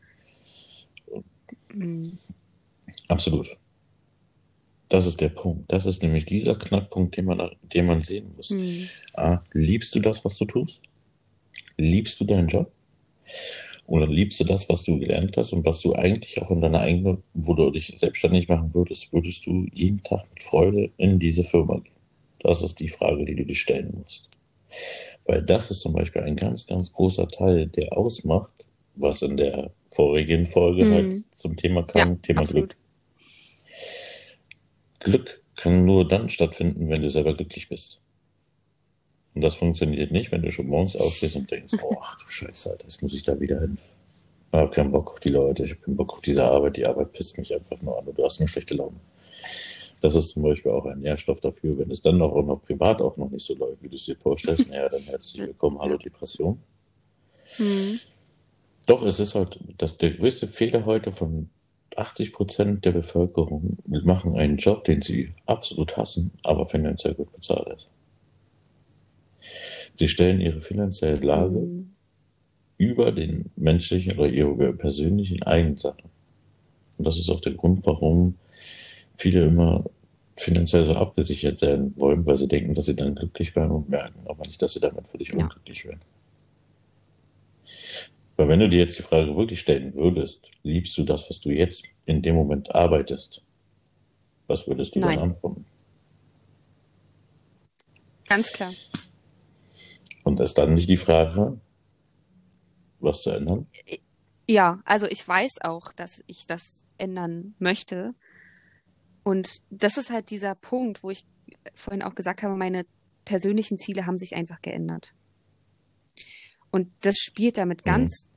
Mhm. Absolut. Das ist der Punkt. Das ist nämlich dieser Knackpunkt, den man, den man sehen muss. Mhm. Ah, liebst du das, was du tust? Liebst du deinen Job? Oder liebst du das, was du gelernt hast und was du eigentlich auch in deiner eigenen, wo du dich selbstständig machen würdest, würdest du jeden Tag mit Freude in diese Firma gehen? Das ist die Frage, die du dir stellen musst. Weil das ist zum Beispiel ein ganz, ganz großer Teil, der ausmacht, was in der vorigen Folge mhm. halt zum Thema kam, ja, Thema absolut. Glück. Glück kann nur dann stattfinden, wenn du selber glücklich bist. Und das funktioniert nicht, wenn du schon morgens aufstehst und denkst, oh, ach du Scheiße, Alter, jetzt muss ich da wieder hin. Ich habe keinen Bock auf die Leute, ich habe keinen Bock auf diese Arbeit, die Arbeit pisst mich einfach nur an und du hast eine schlechte Laune. Das ist zum Beispiel auch ein Nährstoff dafür, wenn es dann noch, auch noch privat auch noch nicht so läuft, wie du es dir vorstellst, naja, dann herzlich willkommen, hallo Depression. Mhm. Doch, es ist halt, das, der größte Fehler heute von 80 Prozent der Bevölkerung machen einen Job, den sie absolut hassen, aber finanziell gut bezahlt ist. Sie stellen ihre finanzielle Lage mhm. über den menschlichen oder ihre persönlichen Eigensachen. Und das ist auch der Grund, warum viele immer finanziell so abgesichert sein wollen, weil sie denken, dass sie dann glücklich werden und merken aber nicht, dass sie damit völlig ja. unglücklich werden. Weil wenn du dir jetzt die Frage wirklich stellen würdest, liebst du das, was du jetzt in dem Moment arbeitest, was würdest du Nein. dann antworten? Ganz klar. Und ist dann nicht die Frage, was zu ändern? Ja, also ich weiß auch, dass ich das ändern möchte. Und das ist halt dieser Punkt, wo ich vorhin auch gesagt habe, meine persönlichen Ziele haben sich einfach geändert. Und das spielt damit mhm. ganz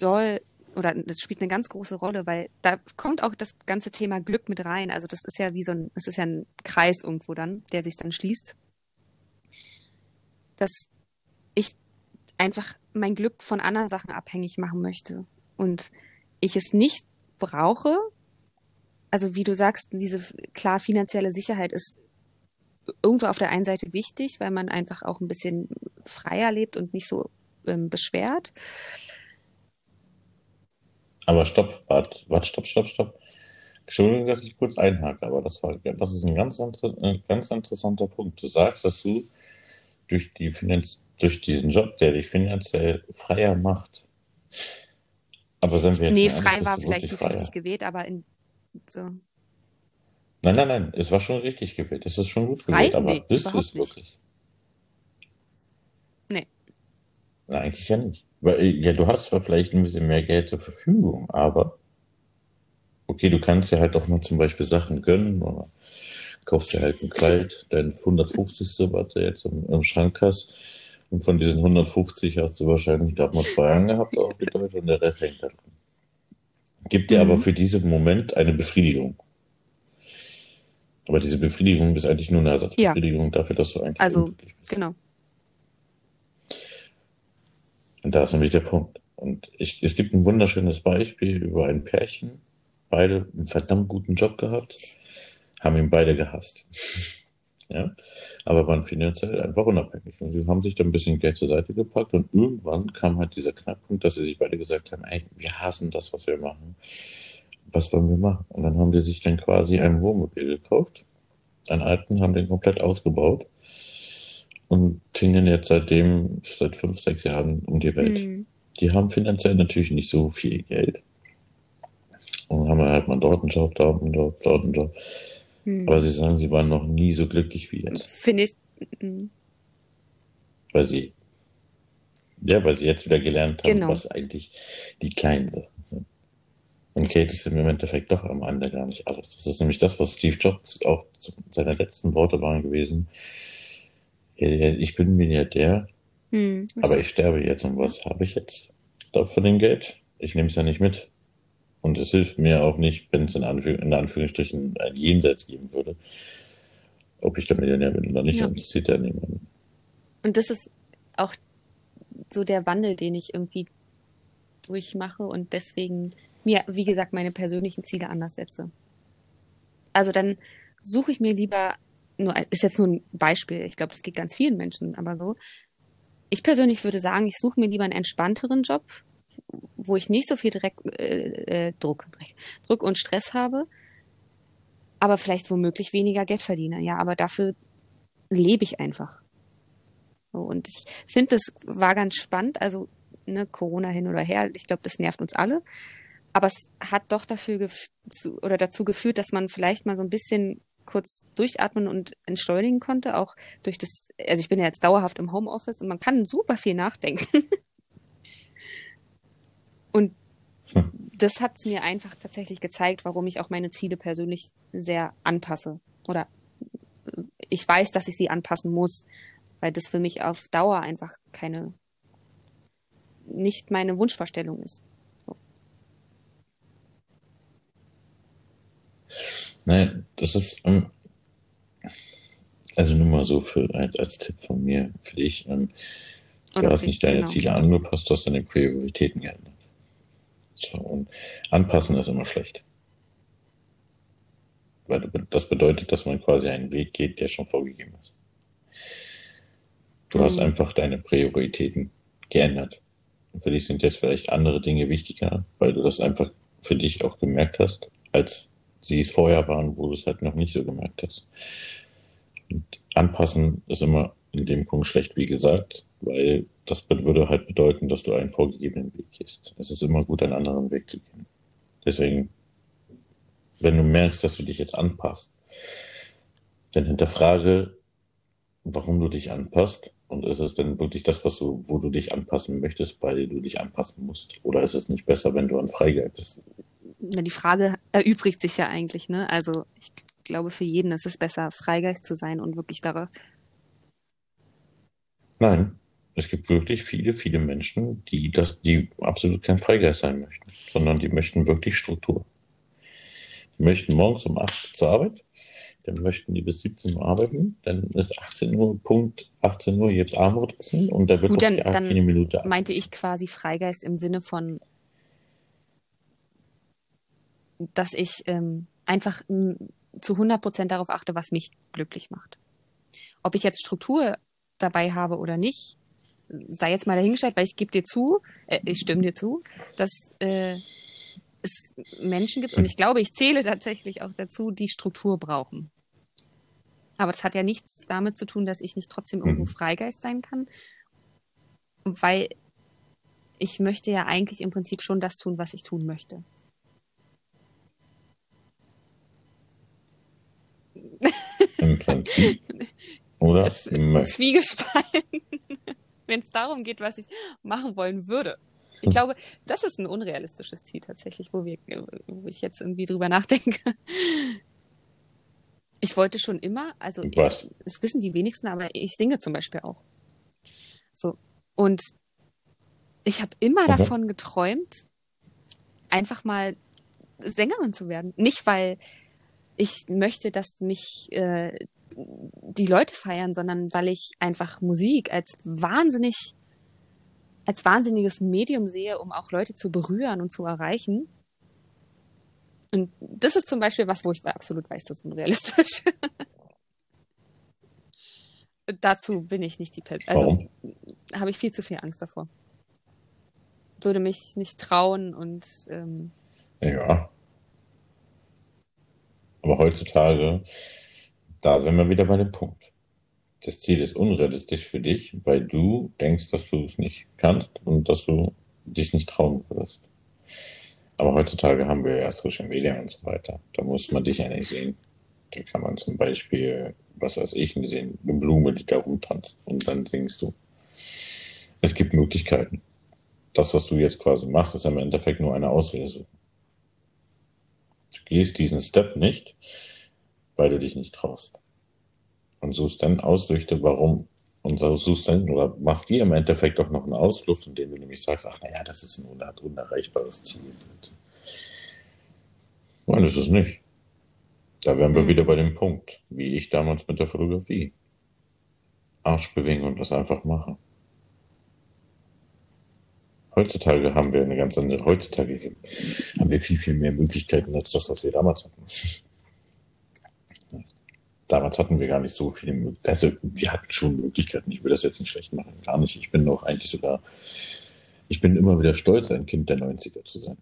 doll oder das spielt eine ganz große Rolle, weil da kommt auch das ganze Thema Glück mit rein. Also das ist ja wie so ein, es ist ja ein Kreis irgendwo dann, der sich dann schließt. Dass ich einfach mein Glück von anderen Sachen abhängig machen möchte und ich es nicht brauche. Also wie du sagst, diese klar finanzielle Sicherheit ist irgendwo auf der einen Seite wichtig, weil man einfach auch ein bisschen freier lebt und nicht so ähm, beschwert. Aber stopp, warte, wart, stopp, stopp, stopp. Entschuldigung, dass ich kurz einhake, aber das war, das ist ein ganz, ein ganz interessanter Punkt. Du sagst, dass du durch die Finanz, durch diesen Job, der dich finanziell freier macht. Aber sind wir jetzt Nee, frei war vielleicht nicht freier? richtig gewählt, aber in so. Nein, nein, nein, es war schon richtig gewählt. Es ist schon gut frei? gewählt, aber nee, bist du es wirklich? Nee. Na, eigentlich ja nicht. Weil, ja, du hast zwar vielleicht ein bisschen mehr Geld zur Verfügung, aber okay, du kannst ja halt auch mal zum Beispiel Sachen gönnen oder kaufst dir halt ein Kleid, dein 150. was du jetzt im, im, Schrank hast. Und von diesen 150 hast du wahrscheinlich gerade mal zwei angehabt aufgedeutet und der Rest hängt da drin. Gibt dir mhm. aber für diesen Moment eine Befriedigung. Aber diese Befriedigung ist eigentlich nur eine Ersatzbefriedigung ja. dafür, dass du eigentlich also, bist. Genau. Und da ist nämlich der Punkt. Und ich, es gibt ein wunderschönes Beispiel über ein Pärchen, beide einen verdammt guten Job gehabt, haben ihn beide gehasst. Ja, aber waren finanziell einfach unabhängig. Und sie haben sich dann ein bisschen Geld zur Seite gepackt und irgendwann kam halt dieser Knackpunkt, dass sie sich beide gesagt haben, ey, wir hassen das, was wir machen. Was wollen wir machen? Und dann haben sie sich dann quasi ein Wohnmobil gekauft, einen alten, haben den komplett ausgebaut und tingeln jetzt seitdem, seit fünf, sechs Jahren um die Welt. Mhm. Die haben finanziell natürlich nicht so viel Geld. Und haben halt mal dort einen Job, dort einen Job, dort einen Job. Mhm. Aber sie sagen, sie waren noch nie so glücklich wie jetzt. Finde ich. Mhm. Weil sie, ja, weil sie jetzt wieder gelernt haben, genau. was eigentlich die kleinen Sachen sind. Und Geld ist im Endeffekt doch am Ende gar nicht alles. Das ist nämlich das, was Steve Jobs auch seine letzten Worte waren gewesen ich bin Milliardär, hm, aber ich sterbe jetzt und was habe ich jetzt da von dem Geld? Ich nehme es ja nicht mit. Und es hilft mir auch nicht, wenn es in, Anführ in Anführungsstrichen ein Jenseits geben würde, ob ich der Millionär bin oder nicht. Ja. Und das sieht ja niemand. Und das ist auch so der Wandel, den ich irgendwie durchmache und deswegen mir, wie gesagt, meine persönlichen Ziele anders setze. Also dann suche ich mir lieber nur, ist jetzt nur ein Beispiel, ich glaube, das geht ganz vielen Menschen, aber so. Ich persönlich würde sagen, ich suche mir lieber einen entspannteren Job, wo ich nicht so viel direkt, äh, äh, Druck, Druck und Stress habe, aber vielleicht womöglich weniger Geld verdiene. Ja, aber dafür lebe ich einfach. So, und ich finde, das war ganz spannend. Also, ne, Corona hin oder her, ich glaube, das nervt uns alle. Aber es hat doch dafür zu, oder dazu geführt, dass man vielleicht mal so ein bisschen kurz durchatmen und entschleunigen konnte, auch durch das, also ich bin ja jetzt dauerhaft im Homeoffice und man kann super viel nachdenken. und hm. das hat es mir einfach tatsächlich gezeigt, warum ich auch meine Ziele persönlich sehr anpasse. Oder ich weiß, dass ich sie anpassen muss, weil das für mich auf Dauer einfach keine, nicht meine Wunschvorstellung ist. So. Nein, das ist, ähm, also nur mal so für, als, als Tipp von mir, für dich. Ähm, du hast nicht deine genau. Ziele angepasst, du hast deine Prioritäten geändert. Und anpassen ist immer schlecht. Weil das bedeutet, dass man quasi einen Weg geht, der schon vorgegeben ist. Du mhm. hast einfach deine Prioritäten geändert. Und für dich sind jetzt vielleicht andere Dinge wichtiger, weil du das einfach für dich auch gemerkt hast, als sie es vorher waren, wo du es halt noch nicht so gemerkt hast. Und anpassen ist immer in dem Punkt schlecht, wie gesagt, weil das würde halt bedeuten, dass du einen vorgegebenen Weg gehst. Es ist immer gut, einen anderen Weg zu gehen. Deswegen, wenn du merkst, dass du dich jetzt anpasst, dann hinterfrage, warum du dich anpasst. Und ist es denn wirklich das, was du, wo du dich anpassen möchtest, weil du dich anpassen musst? Oder ist es nicht besser, wenn du an Freigeist bist? na, die Frage erübrigt sich ja eigentlich, ne? Also ich glaube, für jeden ist es besser, Freigeist zu sein und wirklich darauf. Nein, es gibt wirklich viele, viele Menschen, die das, die absolut kein Freigeist sein möchten, sondern die möchten wirklich Struktur. Die möchten morgens um 8 Uhr zur Arbeit, dann möchten die bis 17 Uhr arbeiten, dann ist 18 Uhr, Punkt 18 Uhr jetzt Abendbrot essen und da wird Gut, dann, dann eine Minute meinte ich quasi Freigeist im Sinne von dass ich ähm, einfach zu 100 Prozent darauf achte, was mich glücklich macht. Ob ich jetzt Struktur dabei habe oder nicht, sei jetzt mal dahingestellt, weil ich gebe dir zu, äh, ich stimme dir zu, dass äh, es Menschen gibt, und ich glaube, ich zähle tatsächlich auch dazu, die Struktur brauchen. Aber das hat ja nichts damit zu tun, dass ich nicht trotzdem irgendwo mhm. Freigeist sein kann, weil ich möchte ja eigentlich im Prinzip schon das tun, was ich tun möchte. Im Prinzip. Oder? Es Zwiegespalten. Wenn es darum geht, was ich machen wollen würde. Ich glaube, das ist ein unrealistisches Ziel tatsächlich, wo, wir, wo ich jetzt irgendwie drüber nachdenke. Ich wollte schon immer, also ich, das wissen die wenigsten, aber ich singe zum Beispiel auch. So. Und ich habe immer okay. davon geträumt, einfach mal Sängerin zu werden. Nicht, weil ich möchte, dass mich äh, die Leute feiern, sondern weil ich einfach Musik als wahnsinnig als wahnsinniges Medium sehe, um auch Leute zu berühren und zu erreichen. Und das ist zum Beispiel was, wo ich absolut weiß, das ist unrealistisch. Dazu bin ich nicht die Person. Also habe ich viel zu viel Angst davor. Würde mich nicht trauen und ähm, ja. Aber heutzutage, da sind wir wieder bei dem Punkt das Ziel ist unrealistisch für dich, weil du denkst, dass du es nicht kannst und dass du dich nicht trauen würdest. Aber heutzutage haben wir ja Social Media und so weiter. Da muss man dich ja nicht sehen. Da kann man zum Beispiel, was weiß ich, sehen, eine Blume, die da rumtanzt und dann singst du. Es gibt Möglichkeiten. Das, was du jetzt quasi machst, ist im Endeffekt nur eine Ausrede. Du gehst diesen Step nicht, weil du dich nicht traust und suchst dann Ausflüchte, warum. Und so suchst dann oder machst dir im Endeffekt auch noch einen Ausflug, in dem du nämlich sagst, ach naja, das ist ein unerreichbares Ziel. Nein, das ist nicht. Da wären wir mhm. wieder bei dem Punkt, wie ich damals mit der Fotografie. Arsch bewegen und das einfach machen. Heutzutage haben wir eine ganz andere, heutzutage haben wir viel, viel mehr Möglichkeiten als das, was wir damals hatten damals hatten wir gar nicht so viele, also wir hatten schon Möglichkeiten. Ich will das jetzt nicht schlecht machen, gar nicht. Ich bin auch eigentlich sogar, ich bin immer wieder stolz, ein Kind der 90er zu sein.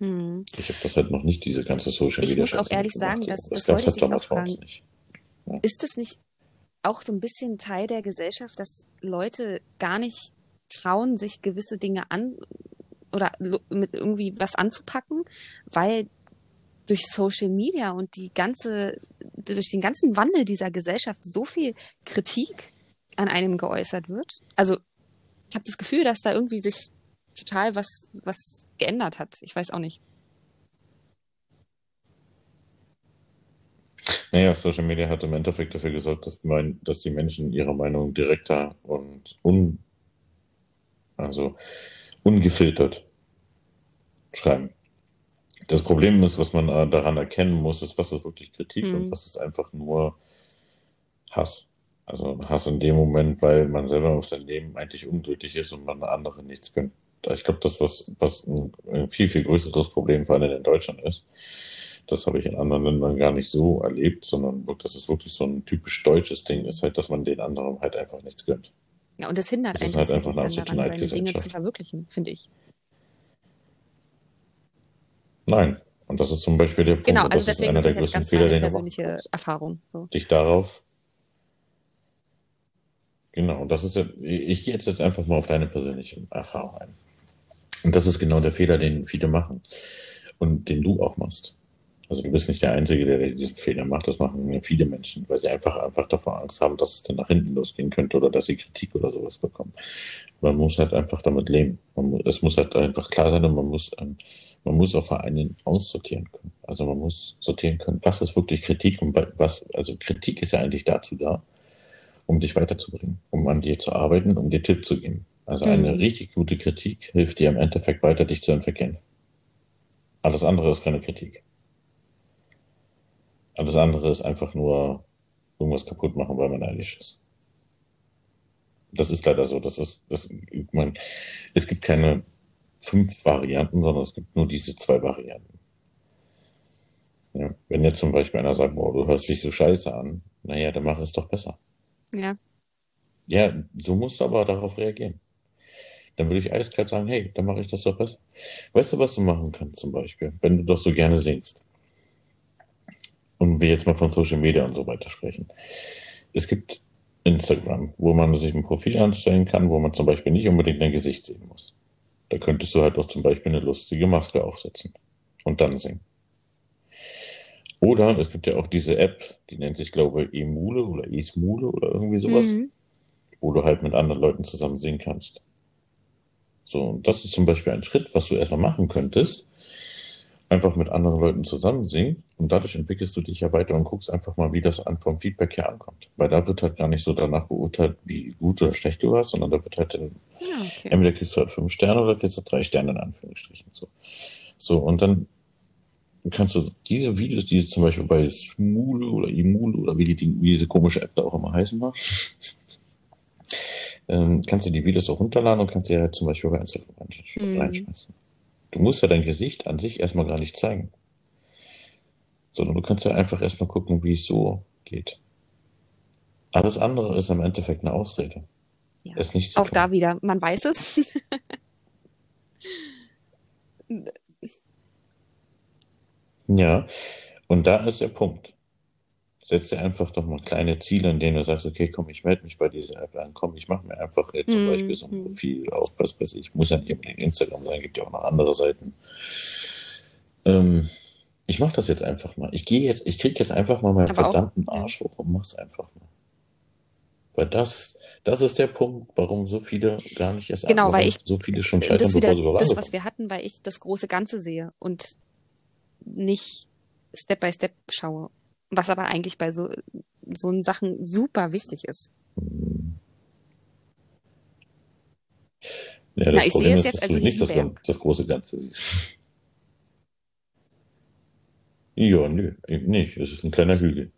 Hm. Ich habe das halt noch nicht, diese ganze Social Media. Ich muss auch ehrlich sagen, dass, das, das wollte ich dich auch fragen. Nicht. Ja. Ist das nicht auch so ein bisschen Teil der Gesellschaft, dass Leute gar nicht trauen, sich gewisse Dinge an oder mit irgendwie was anzupacken, weil durch Social Media und die ganze, durch den ganzen Wandel dieser Gesellschaft so viel Kritik an einem geäußert wird. Also ich habe das Gefühl, dass da irgendwie sich total was, was geändert hat. Ich weiß auch nicht. Naja, Social Media hat im Endeffekt dafür gesorgt, dass, mein, dass die Menschen ihre Meinung direkter und un, also ungefiltert schreiben. Das Problem ist, was man äh, daran erkennen muss, ist, was ist wirklich Kritik mhm. und was ist einfach nur Hass. Also Hass in dem Moment, weil man selber auf sein Leben eigentlich unglücklich ist und man anderen nichts gönnt. Ich glaube, das, was, was ein, ein, viel, viel größeres Problem vor allem in Deutschland ist, das habe ich in anderen Ländern gar nicht so erlebt, sondern das ist wirklich so ein typisch deutsches Ding, ist halt, dass man den anderen halt einfach nichts gönnt. Ja, und das hindert das einen halt einfach daran, seine Dinge zu verwirklichen, finde ich. Nein. Und das ist zum Beispiel der Punkt, genau, also das ist einer der größten Fehler, den persönliche Erfahrung. So. Dich darauf. Genau, das ist ja, ich gehe jetzt, jetzt einfach mal auf deine persönliche Erfahrung ein. Und das ist genau der Fehler, den viele machen. Und den du auch machst. Also du bist nicht der Einzige, der diesen Fehler macht. Das machen viele Menschen, weil sie einfach, einfach davor Angst haben, dass es dann nach hinten losgehen könnte oder dass sie Kritik oder sowas bekommen. Man muss halt einfach damit leben. Muss, es muss halt einfach klar sein und man muss, ähm, man muss auch vor allen aussortieren können. Also man muss sortieren können, was ist wirklich Kritik und was, also Kritik ist ja eigentlich dazu da, um dich weiterzubringen, um an dir zu arbeiten, um dir Tipp zu geben. Also eine mhm. richtig gute Kritik hilft dir im Endeffekt weiter, dich zu entwickeln. Alles andere ist keine Kritik. Alles andere ist einfach nur irgendwas kaputt machen, weil man neidisch ist. Das ist leider so. Das ist, das, man, es gibt keine fünf Varianten, sondern es gibt nur diese zwei Varianten. Ja, wenn jetzt zum Beispiel einer sagt, boah, du hörst dich so scheiße an, naja, dann mach es doch besser. Ja. Ja, so musst du aber darauf reagieren. Dann würde ich eiskalt sagen, hey, dann mache ich das doch besser. Weißt du, was du machen kannst zum Beispiel, wenn du doch so gerne singst? Und wir jetzt mal von Social Media und so weiter sprechen. Es gibt Instagram, wo man sich ein Profil anstellen kann, wo man zum Beispiel nicht unbedingt dein Gesicht sehen muss. Da könntest du halt auch zum Beispiel eine lustige Maske aufsetzen und dann singen. Oder es gibt ja auch diese App, die nennt sich, glaube ich, Emule oder Esmule oder irgendwie sowas, mhm. wo du halt mit anderen Leuten zusammen singen kannst. So, und das ist zum Beispiel ein Schritt, was du erstmal machen könntest, einfach mit anderen Leuten zusammen singen und dadurch entwickelst du dich ja weiter und guckst einfach mal, wie das an vom Feedback her ankommt. Weil da wird halt gar nicht so danach beurteilt, wie gut oder schlecht du warst, sondern da wird halt dann, ja, okay. entweder kriegst du halt fünf Sterne oder kriegst du drei Sterne in Anführungsstrichen. So, so und dann kannst du diese Videos, die zum Beispiel bei Smule oder Imule oder wie, die, wie diese komische App da auch immer heißen mag, ähm, kannst du die Videos auch runterladen und kannst dir ja zum Beispiel bei Instagram Mhm. reinschmeißen. Du musst ja dein Gesicht an sich erstmal gar nicht zeigen. Sondern du kannst ja einfach erstmal gucken, wie es so geht. Alles andere ist im Endeffekt eine Ausrede. Ja. Es nicht Auch tun. da wieder, man weiß es. Ja, und da ist der Punkt. Setz dir einfach doch mal kleine Ziele, in denen du sagst, okay, komm, ich melde mich bei dieser App an, komm, ich mache mir einfach jetzt zum Mhm. Beispiel so ein Profil auf, was weiß ich, muss ja nicht unbedingt Instagram sein, gibt ja auch noch andere Seiten. Ähm, ich mache das jetzt einfach mal. Ich gehe jetzt, ich krieg jetzt einfach mal meinen Aber auch- verdammten Arsch hoch und mach's einfach mal. Weil das, das ist der Punkt, warum so viele gar nicht erst Genau, weil ich- so viele schon scheitern, das wieder bevor sie das, was wir hatten, weil ich das große Ganze sehe und nicht Step by Step schaue. Was aber eigentlich bei so, so Sachen super wichtig ist. Ja, das Na, ich Problem sehe es jetzt als nicht das, das große Ganze siehst. Ja, nö, eben nicht. Es ist ein kleiner Hügel.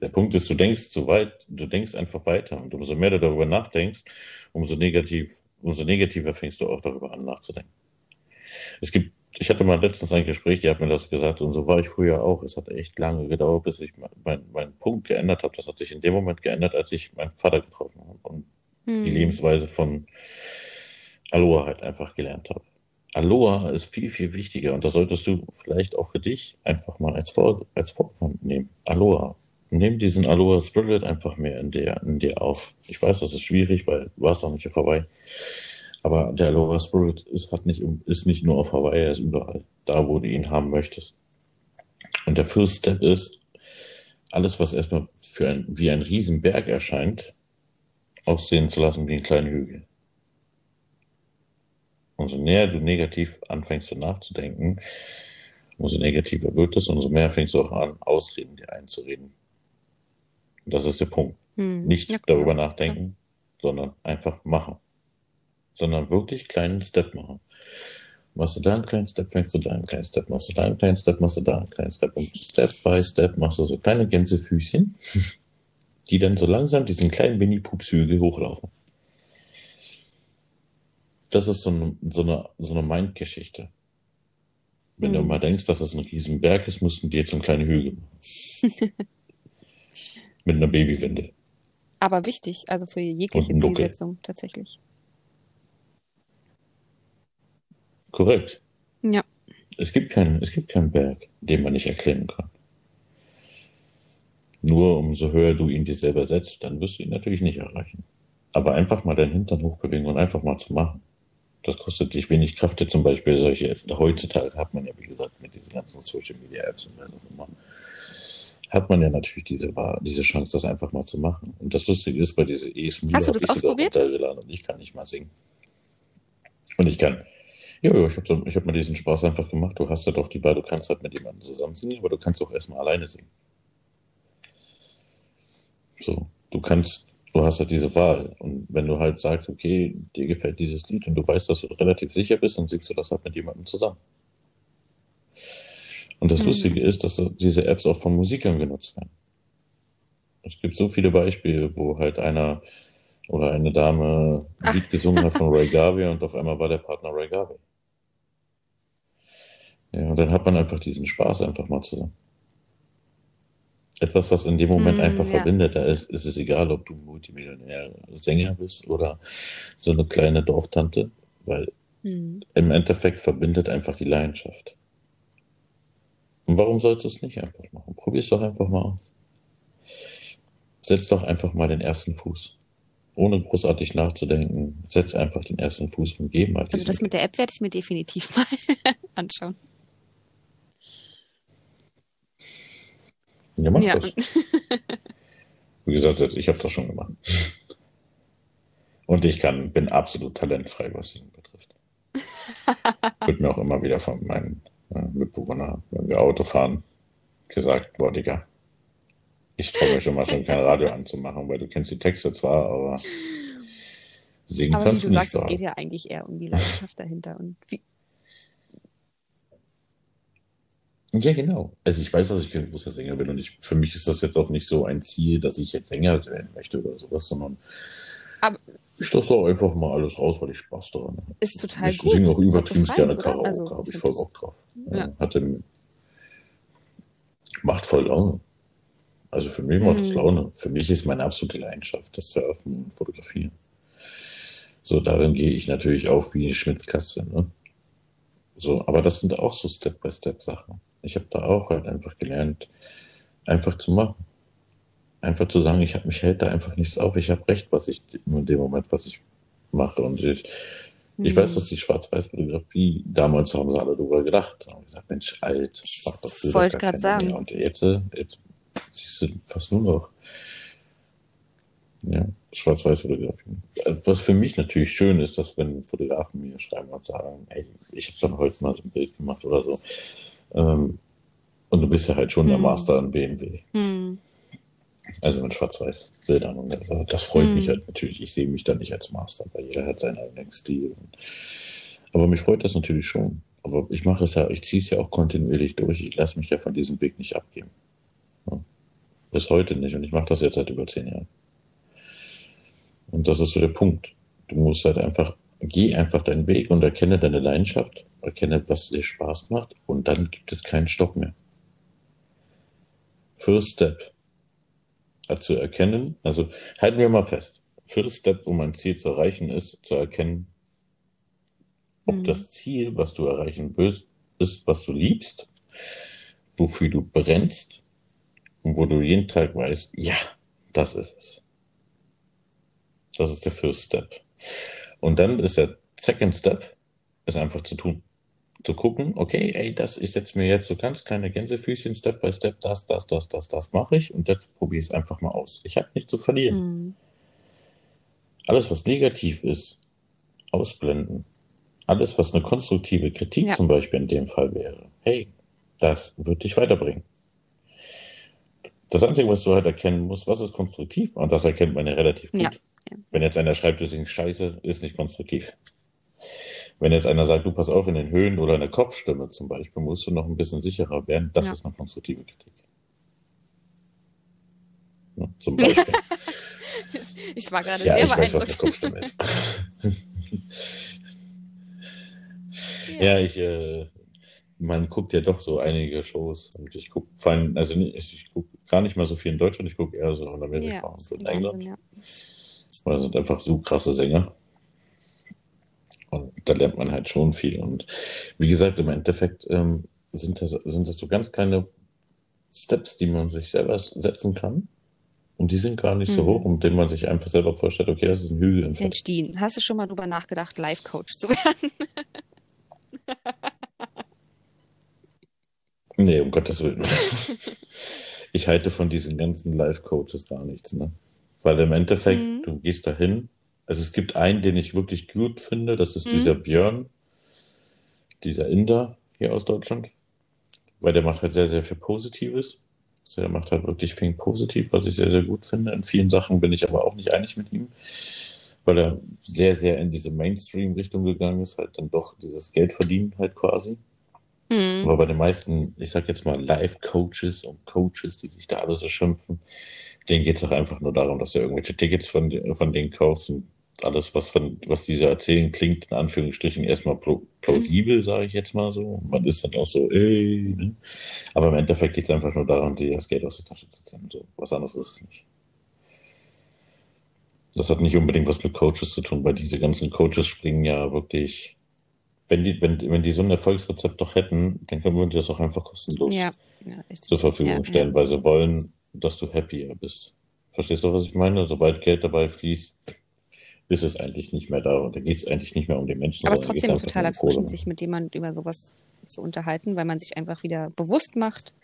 Der Punkt ist, du denkst so weit, du denkst einfach weiter. Und umso mehr du darüber nachdenkst, umso negativ, umso negativer fängst du auch darüber an nachzudenken. Es gibt, ich hatte mal letztens ein Gespräch, die hat mir das gesagt, und so war ich früher auch. Es hat echt lange gedauert, bis ich meinen mein Punkt geändert habe. Das hat sich in dem Moment geändert, als ich meinen Vater getroffen habe. Und Hm. die Lebensweise von Aloha halt einfach gelernt habe. Aloha ist viel, viel wichtiger und das solltest du vielleicht auch für dich einfach mal als, Vor als Vorwand nehmen. Aloha. Nimm diesen Aloha Spirit einfach mehr in dir, in dir auf. Ich weiß, das ist schwierig, weil du warst noch nicht auf Hawaii. Aber der Aloha Spirit ist, hat nicht, ist nicht nur auf Hawaii, er ist überall. Da, wo du ihn haben möchtest. Und der First Step ist, alles, was erstmal für ein, wie ein Riesenberg erscheint, aussehen zu lassen wie ein kleiner Hügel. Umso näher du negativ anfängst so nachzudenken, umso negativer wird es, umso mehr fängst du auch an, Ausreden dir einzureden. Und das ist der Punkt. Hm. Nicht Ja, darüber nachdenken, sondern einfach machen. Sondern wirklich kleinen Step machen. Machst du da einen kleinen Step, fängst du da einen kleinen Step, machst du da einen kleinen Step, machst du da einen kleinen Step und Step by Step machst du so kleine Gänsefüßchen, die dann so langsam diesen kleinen Mini-Pupshügel hochlaufen. Das ist so eine, so eine, so eine Mind-Geschichte. Wenn du Hm. mal denkst, dass das ein Riesenberg ist, musst du dir jetzt einen kleinen Hügel machen. Mit einer Babywinde. Aber wichtig, also für jegliche. Zielsetzung tatsächlich. Korrekt. Ja. Es gibt keinen, es gibt keinen Berg, den man nicht erklimmen kann. Nur umso höher du ihn dir selber setzt, dann wirst du ihn natürlich nicht erreichen. Aber einfach mal deinen Hintern hochbewegen und einfach mal zu machen. Das kostet dich wenig Kraft. Jetzt zum Beispiel solche, heutzutage hat man ja, wie gesagt, mit diesen ganzen Social Media Apps und was auch immer, hat man ja natürlich diese, diese Chance, das einfach mal zu machen. Und das Lustige ist, bei dieser ESMU Hast du hab das ich sogar runtergeladen und ich kann nicht mal singen. Und ich kann, ja, ja, ich habe hab mir diesen Spaß einfach gemacht. Du hast ja doch die Wahl, du kannst halt mit jemandem zusammen singen, aber du kannst auch erstmal alleine singen. So, du kannst, du hast halt diese Wahl. Und wenn du halt sagst, okay, dir gefällt dieses Lied und du weißt, dass du relativ sicher bist, dann singst du das halt mit jemandem zusammen. Und das Mhm. Lustige ist, dass diese Apps auch von Musikern genutzt werden. Es gibt so viele Beispiele, wo halt einer oder eine Dame ein. Lied gesungen hat von Ray Garvey und auf einmal war der Partner Ray Garvey. Ja, und dann hat man einfach diesen Spaß einfach mal zusammen. Etwas, was in dem Moment Hm, einfach ja. verbindet, da ist, ist es egal, ob du Multimillionär Sänger bist oder so eine kleine Dorftante, weil Hm. im Endeffekt verbindet einfach die Leidenschaft. Und warum sollst du es nicht einfach machen? Probier es doch einfach mal aus. Setz doch einfach mal den ersten Fuß. Ohne großartig nachzudenken, setz einfach den ersten Fuß und geh mal Also das mit der App werde ich mir definitiv mal anschauen. Ja, mach Ja. das. Wie gesagt, ich habe das schon gemacht. Und ich kann, bin absolut talentfrei, was Singen betrifft. Wird mir auch immer wieder von meinen äh, Mitbewohnern, wenn wir Auto fahren, gesagt, boah, Digga, ich traue mir schon mal schon kein Radio anzumachen, weil du kennst die Texte zwar, aber singen Aber wie kannst du du nicht sagst, es geht ja eigentlich eher um die Leidenschaft dahinter. Und wie, Ja, genau. Also ich weiß, dass ich kein großer Sänger bin und ich, für mich ist das jetzt auch nicht so ein Ziel, dass ich jetzt Sänger werden möchte oder sowas, sondern Aber ich lasse da einfach mal alles raus, weil ich Spaß daran habe. ist total Ich gut. singe auch übertrieben gerne? Karaoke, Also, habe ich ich voll Bock drauf. Ja. Hatte, macht voll Laune. Also für mich macht Mhm. Laune. Für mich ist meine absolute Leidenschaft das Surfen und Fotografieren. So, darin gehe ich natürlich auf wie eine Schmitzkatze. Ne? So, aber das sind auch so Step-by-Step-Sachen. Ich habe da auch halt einfach gelernt, einfach zu machen. Einfach zu sagen, ich habe mich hält da einfach nichts auf. Ich habe recht, was ich in dem Moment, was ich mache. Und ich, ich Mhm. weiß, dass die Schwarz-Weiß-Fotografie, damals haben sie alle darüber gedacht. Haben gesagt, Mensch, alt, Ich mach doch früher wollte keiner sagen. mehr. Und jetzt, jetzt siehst du fast nur noch ja, Schwarz-Weiß-Fotografie. Was für mich natürlich schön ist, dass wenn Fotografen mir schreiben und sagen, ey, ich habe dann heute mal so ein Bild gemacht oder so. Ähm, und du bist ja halt schon der Mhm. Master an BMW. Hm. Also mit Schwarz-Weiß-Bildern. Und äh, das freut Mhm. mich halt natürlich. Ich sehe mich da nicht als Master, weil jeder hat seinen eigenen Stil. Aber mich freut das natürlich schon. Aber ich mache es ja, ich ziehe es ja auch kontinuierlich durch. Ich lasse mich ja von diesem Weg nicht abgeben. Ja. Bis heute nicht. Und ich mache das jetzt seit über zehn Jahren. Und das ist so der Punkt. Du musst halt einfach, geh einfach deinen Weg und erkenne deine Leidenschaft, erkenne, was dir Spaß macht und dann gibt es keinen Stopp mehr. First Step hat zu erkennen, also halten wir mal fest, First Step, um ein Ziel zu erreichen, ist zu erkennen, ob Mhm. das Ziel, was du erreichen willst, ist, was du liebst, wofür du brennst und wo du jeden Tag weißt, ja, das ist es. Das ist der First Step. Und dann ist der Second Step, ist einfach zu tun. Zu gucken, okay, ey, das ist jetzt mir jetzt so ganz kleine Gänsefüßchen, Step by Step, das, das, das, das, das mache ich und jetzt probiere ich es einfach mal aus. Ich habe nichts zu verlieren. Hm. Alles, was negativ ist, ausblenden. Alles, was eine konstruktive Kritik Ja. zum Beispiel in dem Fall wäre, hey, das wird dich weiterbringen. Das Einzige, was du halt erkennen musst, was ist konstruktiv? Und das erkennt man ja relativ gut. Ja, ja. Wenn jetzt einer schreibt, ist scheiße, ist nicht konstruktiv. Wenn jetzt einer sagt, du pass auf in den Höhen oder in der Kopfstimme zum Beispiel, musst du noch ein bisschen sicherer werden, das Ja. ist eine konstruktive Kritik. Ja, zum Beispiel. Ich war gerade ja, sehr ich weiß, was eine. Kopfstimme ist. Ja, ich, äh, man guckt ja doch so einige Shows und ich gucke, vor allem, also ich, ich gucke gar nicht mal so viel in Deutschland, ich gucke eher so in Amerika Ja, und in Wahnsinn, England, ja. Weil das sind einfach so krasse Sänger. Und da lernt man halt schon viel. Und wie gesagt, im Endeffekt ähm, sind, das, sind das so ganz kleine Steps, die man sich selber setzen kann. Und die sind gar nicht so Mhm. hoch, um denen man sich einfach selber vorstellt, okay, das ist ein Hügel im. Mensch, Dean, hast du schon mal drüber nachgedacht, Life-Coach zu werden? Nee, um Gottes Willen. ich halte von diesen ganzen Life-Coaches gar nichts, ne? Weil im Endeffekt, Mhm. du gehst dahin. Also es gibt einen, den ich wirklich gut finde, das ist Mhm. dieser Björn, dieser Inder hier aus Deutschland. Weil der macht halt sehr, sehr viel Positives. Also der macht halt wirklich viel positiv, was ich sehr, sehr gut finde. In vielen Sachen bin ich aber auch nicht einig mit ihm, weil er sehr, sehr in diese Mainstream-Richtung gegangen ist, halt dann doch dieses Geld verdienen halt quasi. Hm. Aber bei den meisten, ich sag jetzt mal Live-Coaches und Coaches, die sich da alle so schimpfen, denen geht es doch einfach nur darum, dass du irgendwelche Tickets von, von denen kaufst und alles, was von, was diese erzählen, klingt in Anführungsstrichen erstmal pl plausibel, sage ich jetzt mal so. Man ist dann auch so, ey, ne? Aber im Endeffekt geht es einfach nur darum, dir das Geld aus der Tasche zu ziehen. So, was anderes ist es nicht. Das hat nicht unbedingt was mit Coaches zu tun, weil diese ganzen Coaches springen ja wirklich wenn die, wenn, wenn die so ein Erfolgsrezept doch hätten, dann können wir uns das auch einfach kostenlos Ja, ja, zur Verfügung stellen, weil sie wollen, dass du happier bist. Verstehst du, was ich meine? Sobald Geld dabei fließt, ist es eigentlich nicht mehr da und da geht es eigentlich nicht mehr um die Menschen. Aber es ist trotzdem total um erfrischend, sich mit jemandem über sowas zu unterhalten, weil man sich einfach wieder bewusst macht,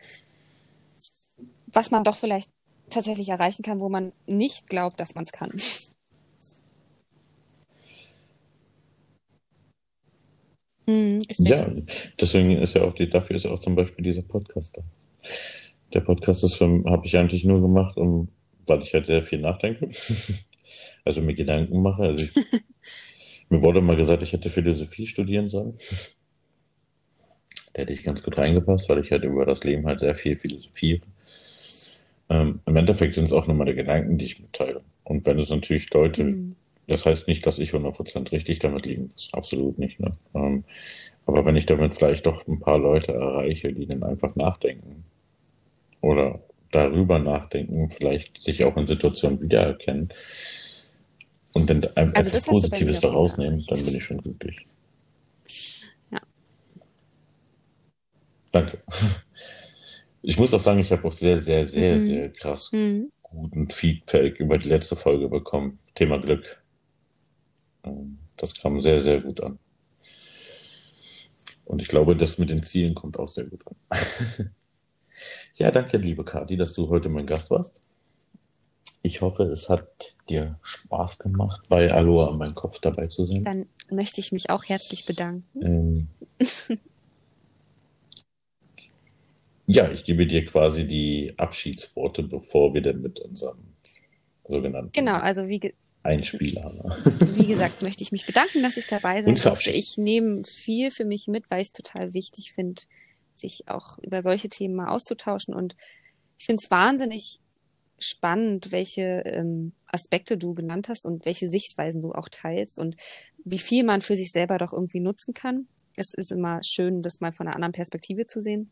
was man doch vielleicht tatsächlich erreichen kann, wo man nicht glaubt, dass man es kann. Hm, richtig. Ja, deswegen ist ja auch die, dafür ist ja auch zum Beispiel dieser Podcast da. Der Podcast ist habe ich eigentlich nur gemacht, um, weil ich halt sehr viel nachdenke. also mir Gedanken mache. Also ich, mir wurde mal gesagt, ich hätte Philosophie studieren sollen. der hätte ich ganz gut reingepasst, weil ich halt über das Leben halt sehr viel philosophiere. Ähm, Im Endeffekt sind es auch nur meine Gedanken, die ich mitteile. Und wenn es natürlich Leute, mhm. Das heißt nicht, dass ich 100% richtig damit liegen, das absolut nicht. Ne? Ähm, aber wenn ich damit vielleicht doch ein paar Leute erreiche, die dann einfach nachdenken oder darüber nachdenken, vielleicht sich auch in Situationen wiedererkennen und dann also etwas Positives daraus nehmen, dann bin ich schon glücklich. Ja. Danke. Ich muss auch sagen, ich habe auch sehr, sehr, sehr, mhm. sehr krass mhm. guten Feedback über die letzte Folge bekommen. Thema Glück. Ähm, das kam sehr, sehr gut an. Und ich glaube, das mit den Zielen kommt auch sehr gut an. ja, danke, liebe Kathi, dass du heute mein Gast warst. Ich hoffe, es hat dir Spaß gemacht, bei Aloha an meinem Kopf dabei zu sein. Dann möchte ich mich auch herzlich bedanken. Ähm, ja, ich gebe dir quasi die Abschiedsworte, bevor wir dann mit unserem sogenannten genau, also wie Einspieler. Wie gesagt, möchte ich mich bedanken, dass ich dabei sein durfte. Ich nehme viel für mich mit, weil ich es total wichtig finde, sich auch über solche Themen mal auszutauschen. Und ich finde es wahnsinnig spannend, welche ähm, Aspekte du genannt hast und welche Sichtweisen du auch teilst und wie viel man für sich selber doch irgendwie nutzen kann. Es ist immer schön, das mal von einer anderen Perspektive zu sehen.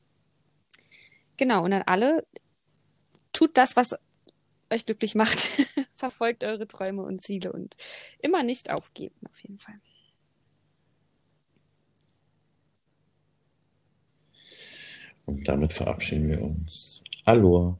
Genau, und an alle, tut das, was euch glücklich macht. Verfolgt eure Träume und Ziele und immer nicht aufgeben, auf jeden Fall. Und damit verabschieden wir uns. Hallo.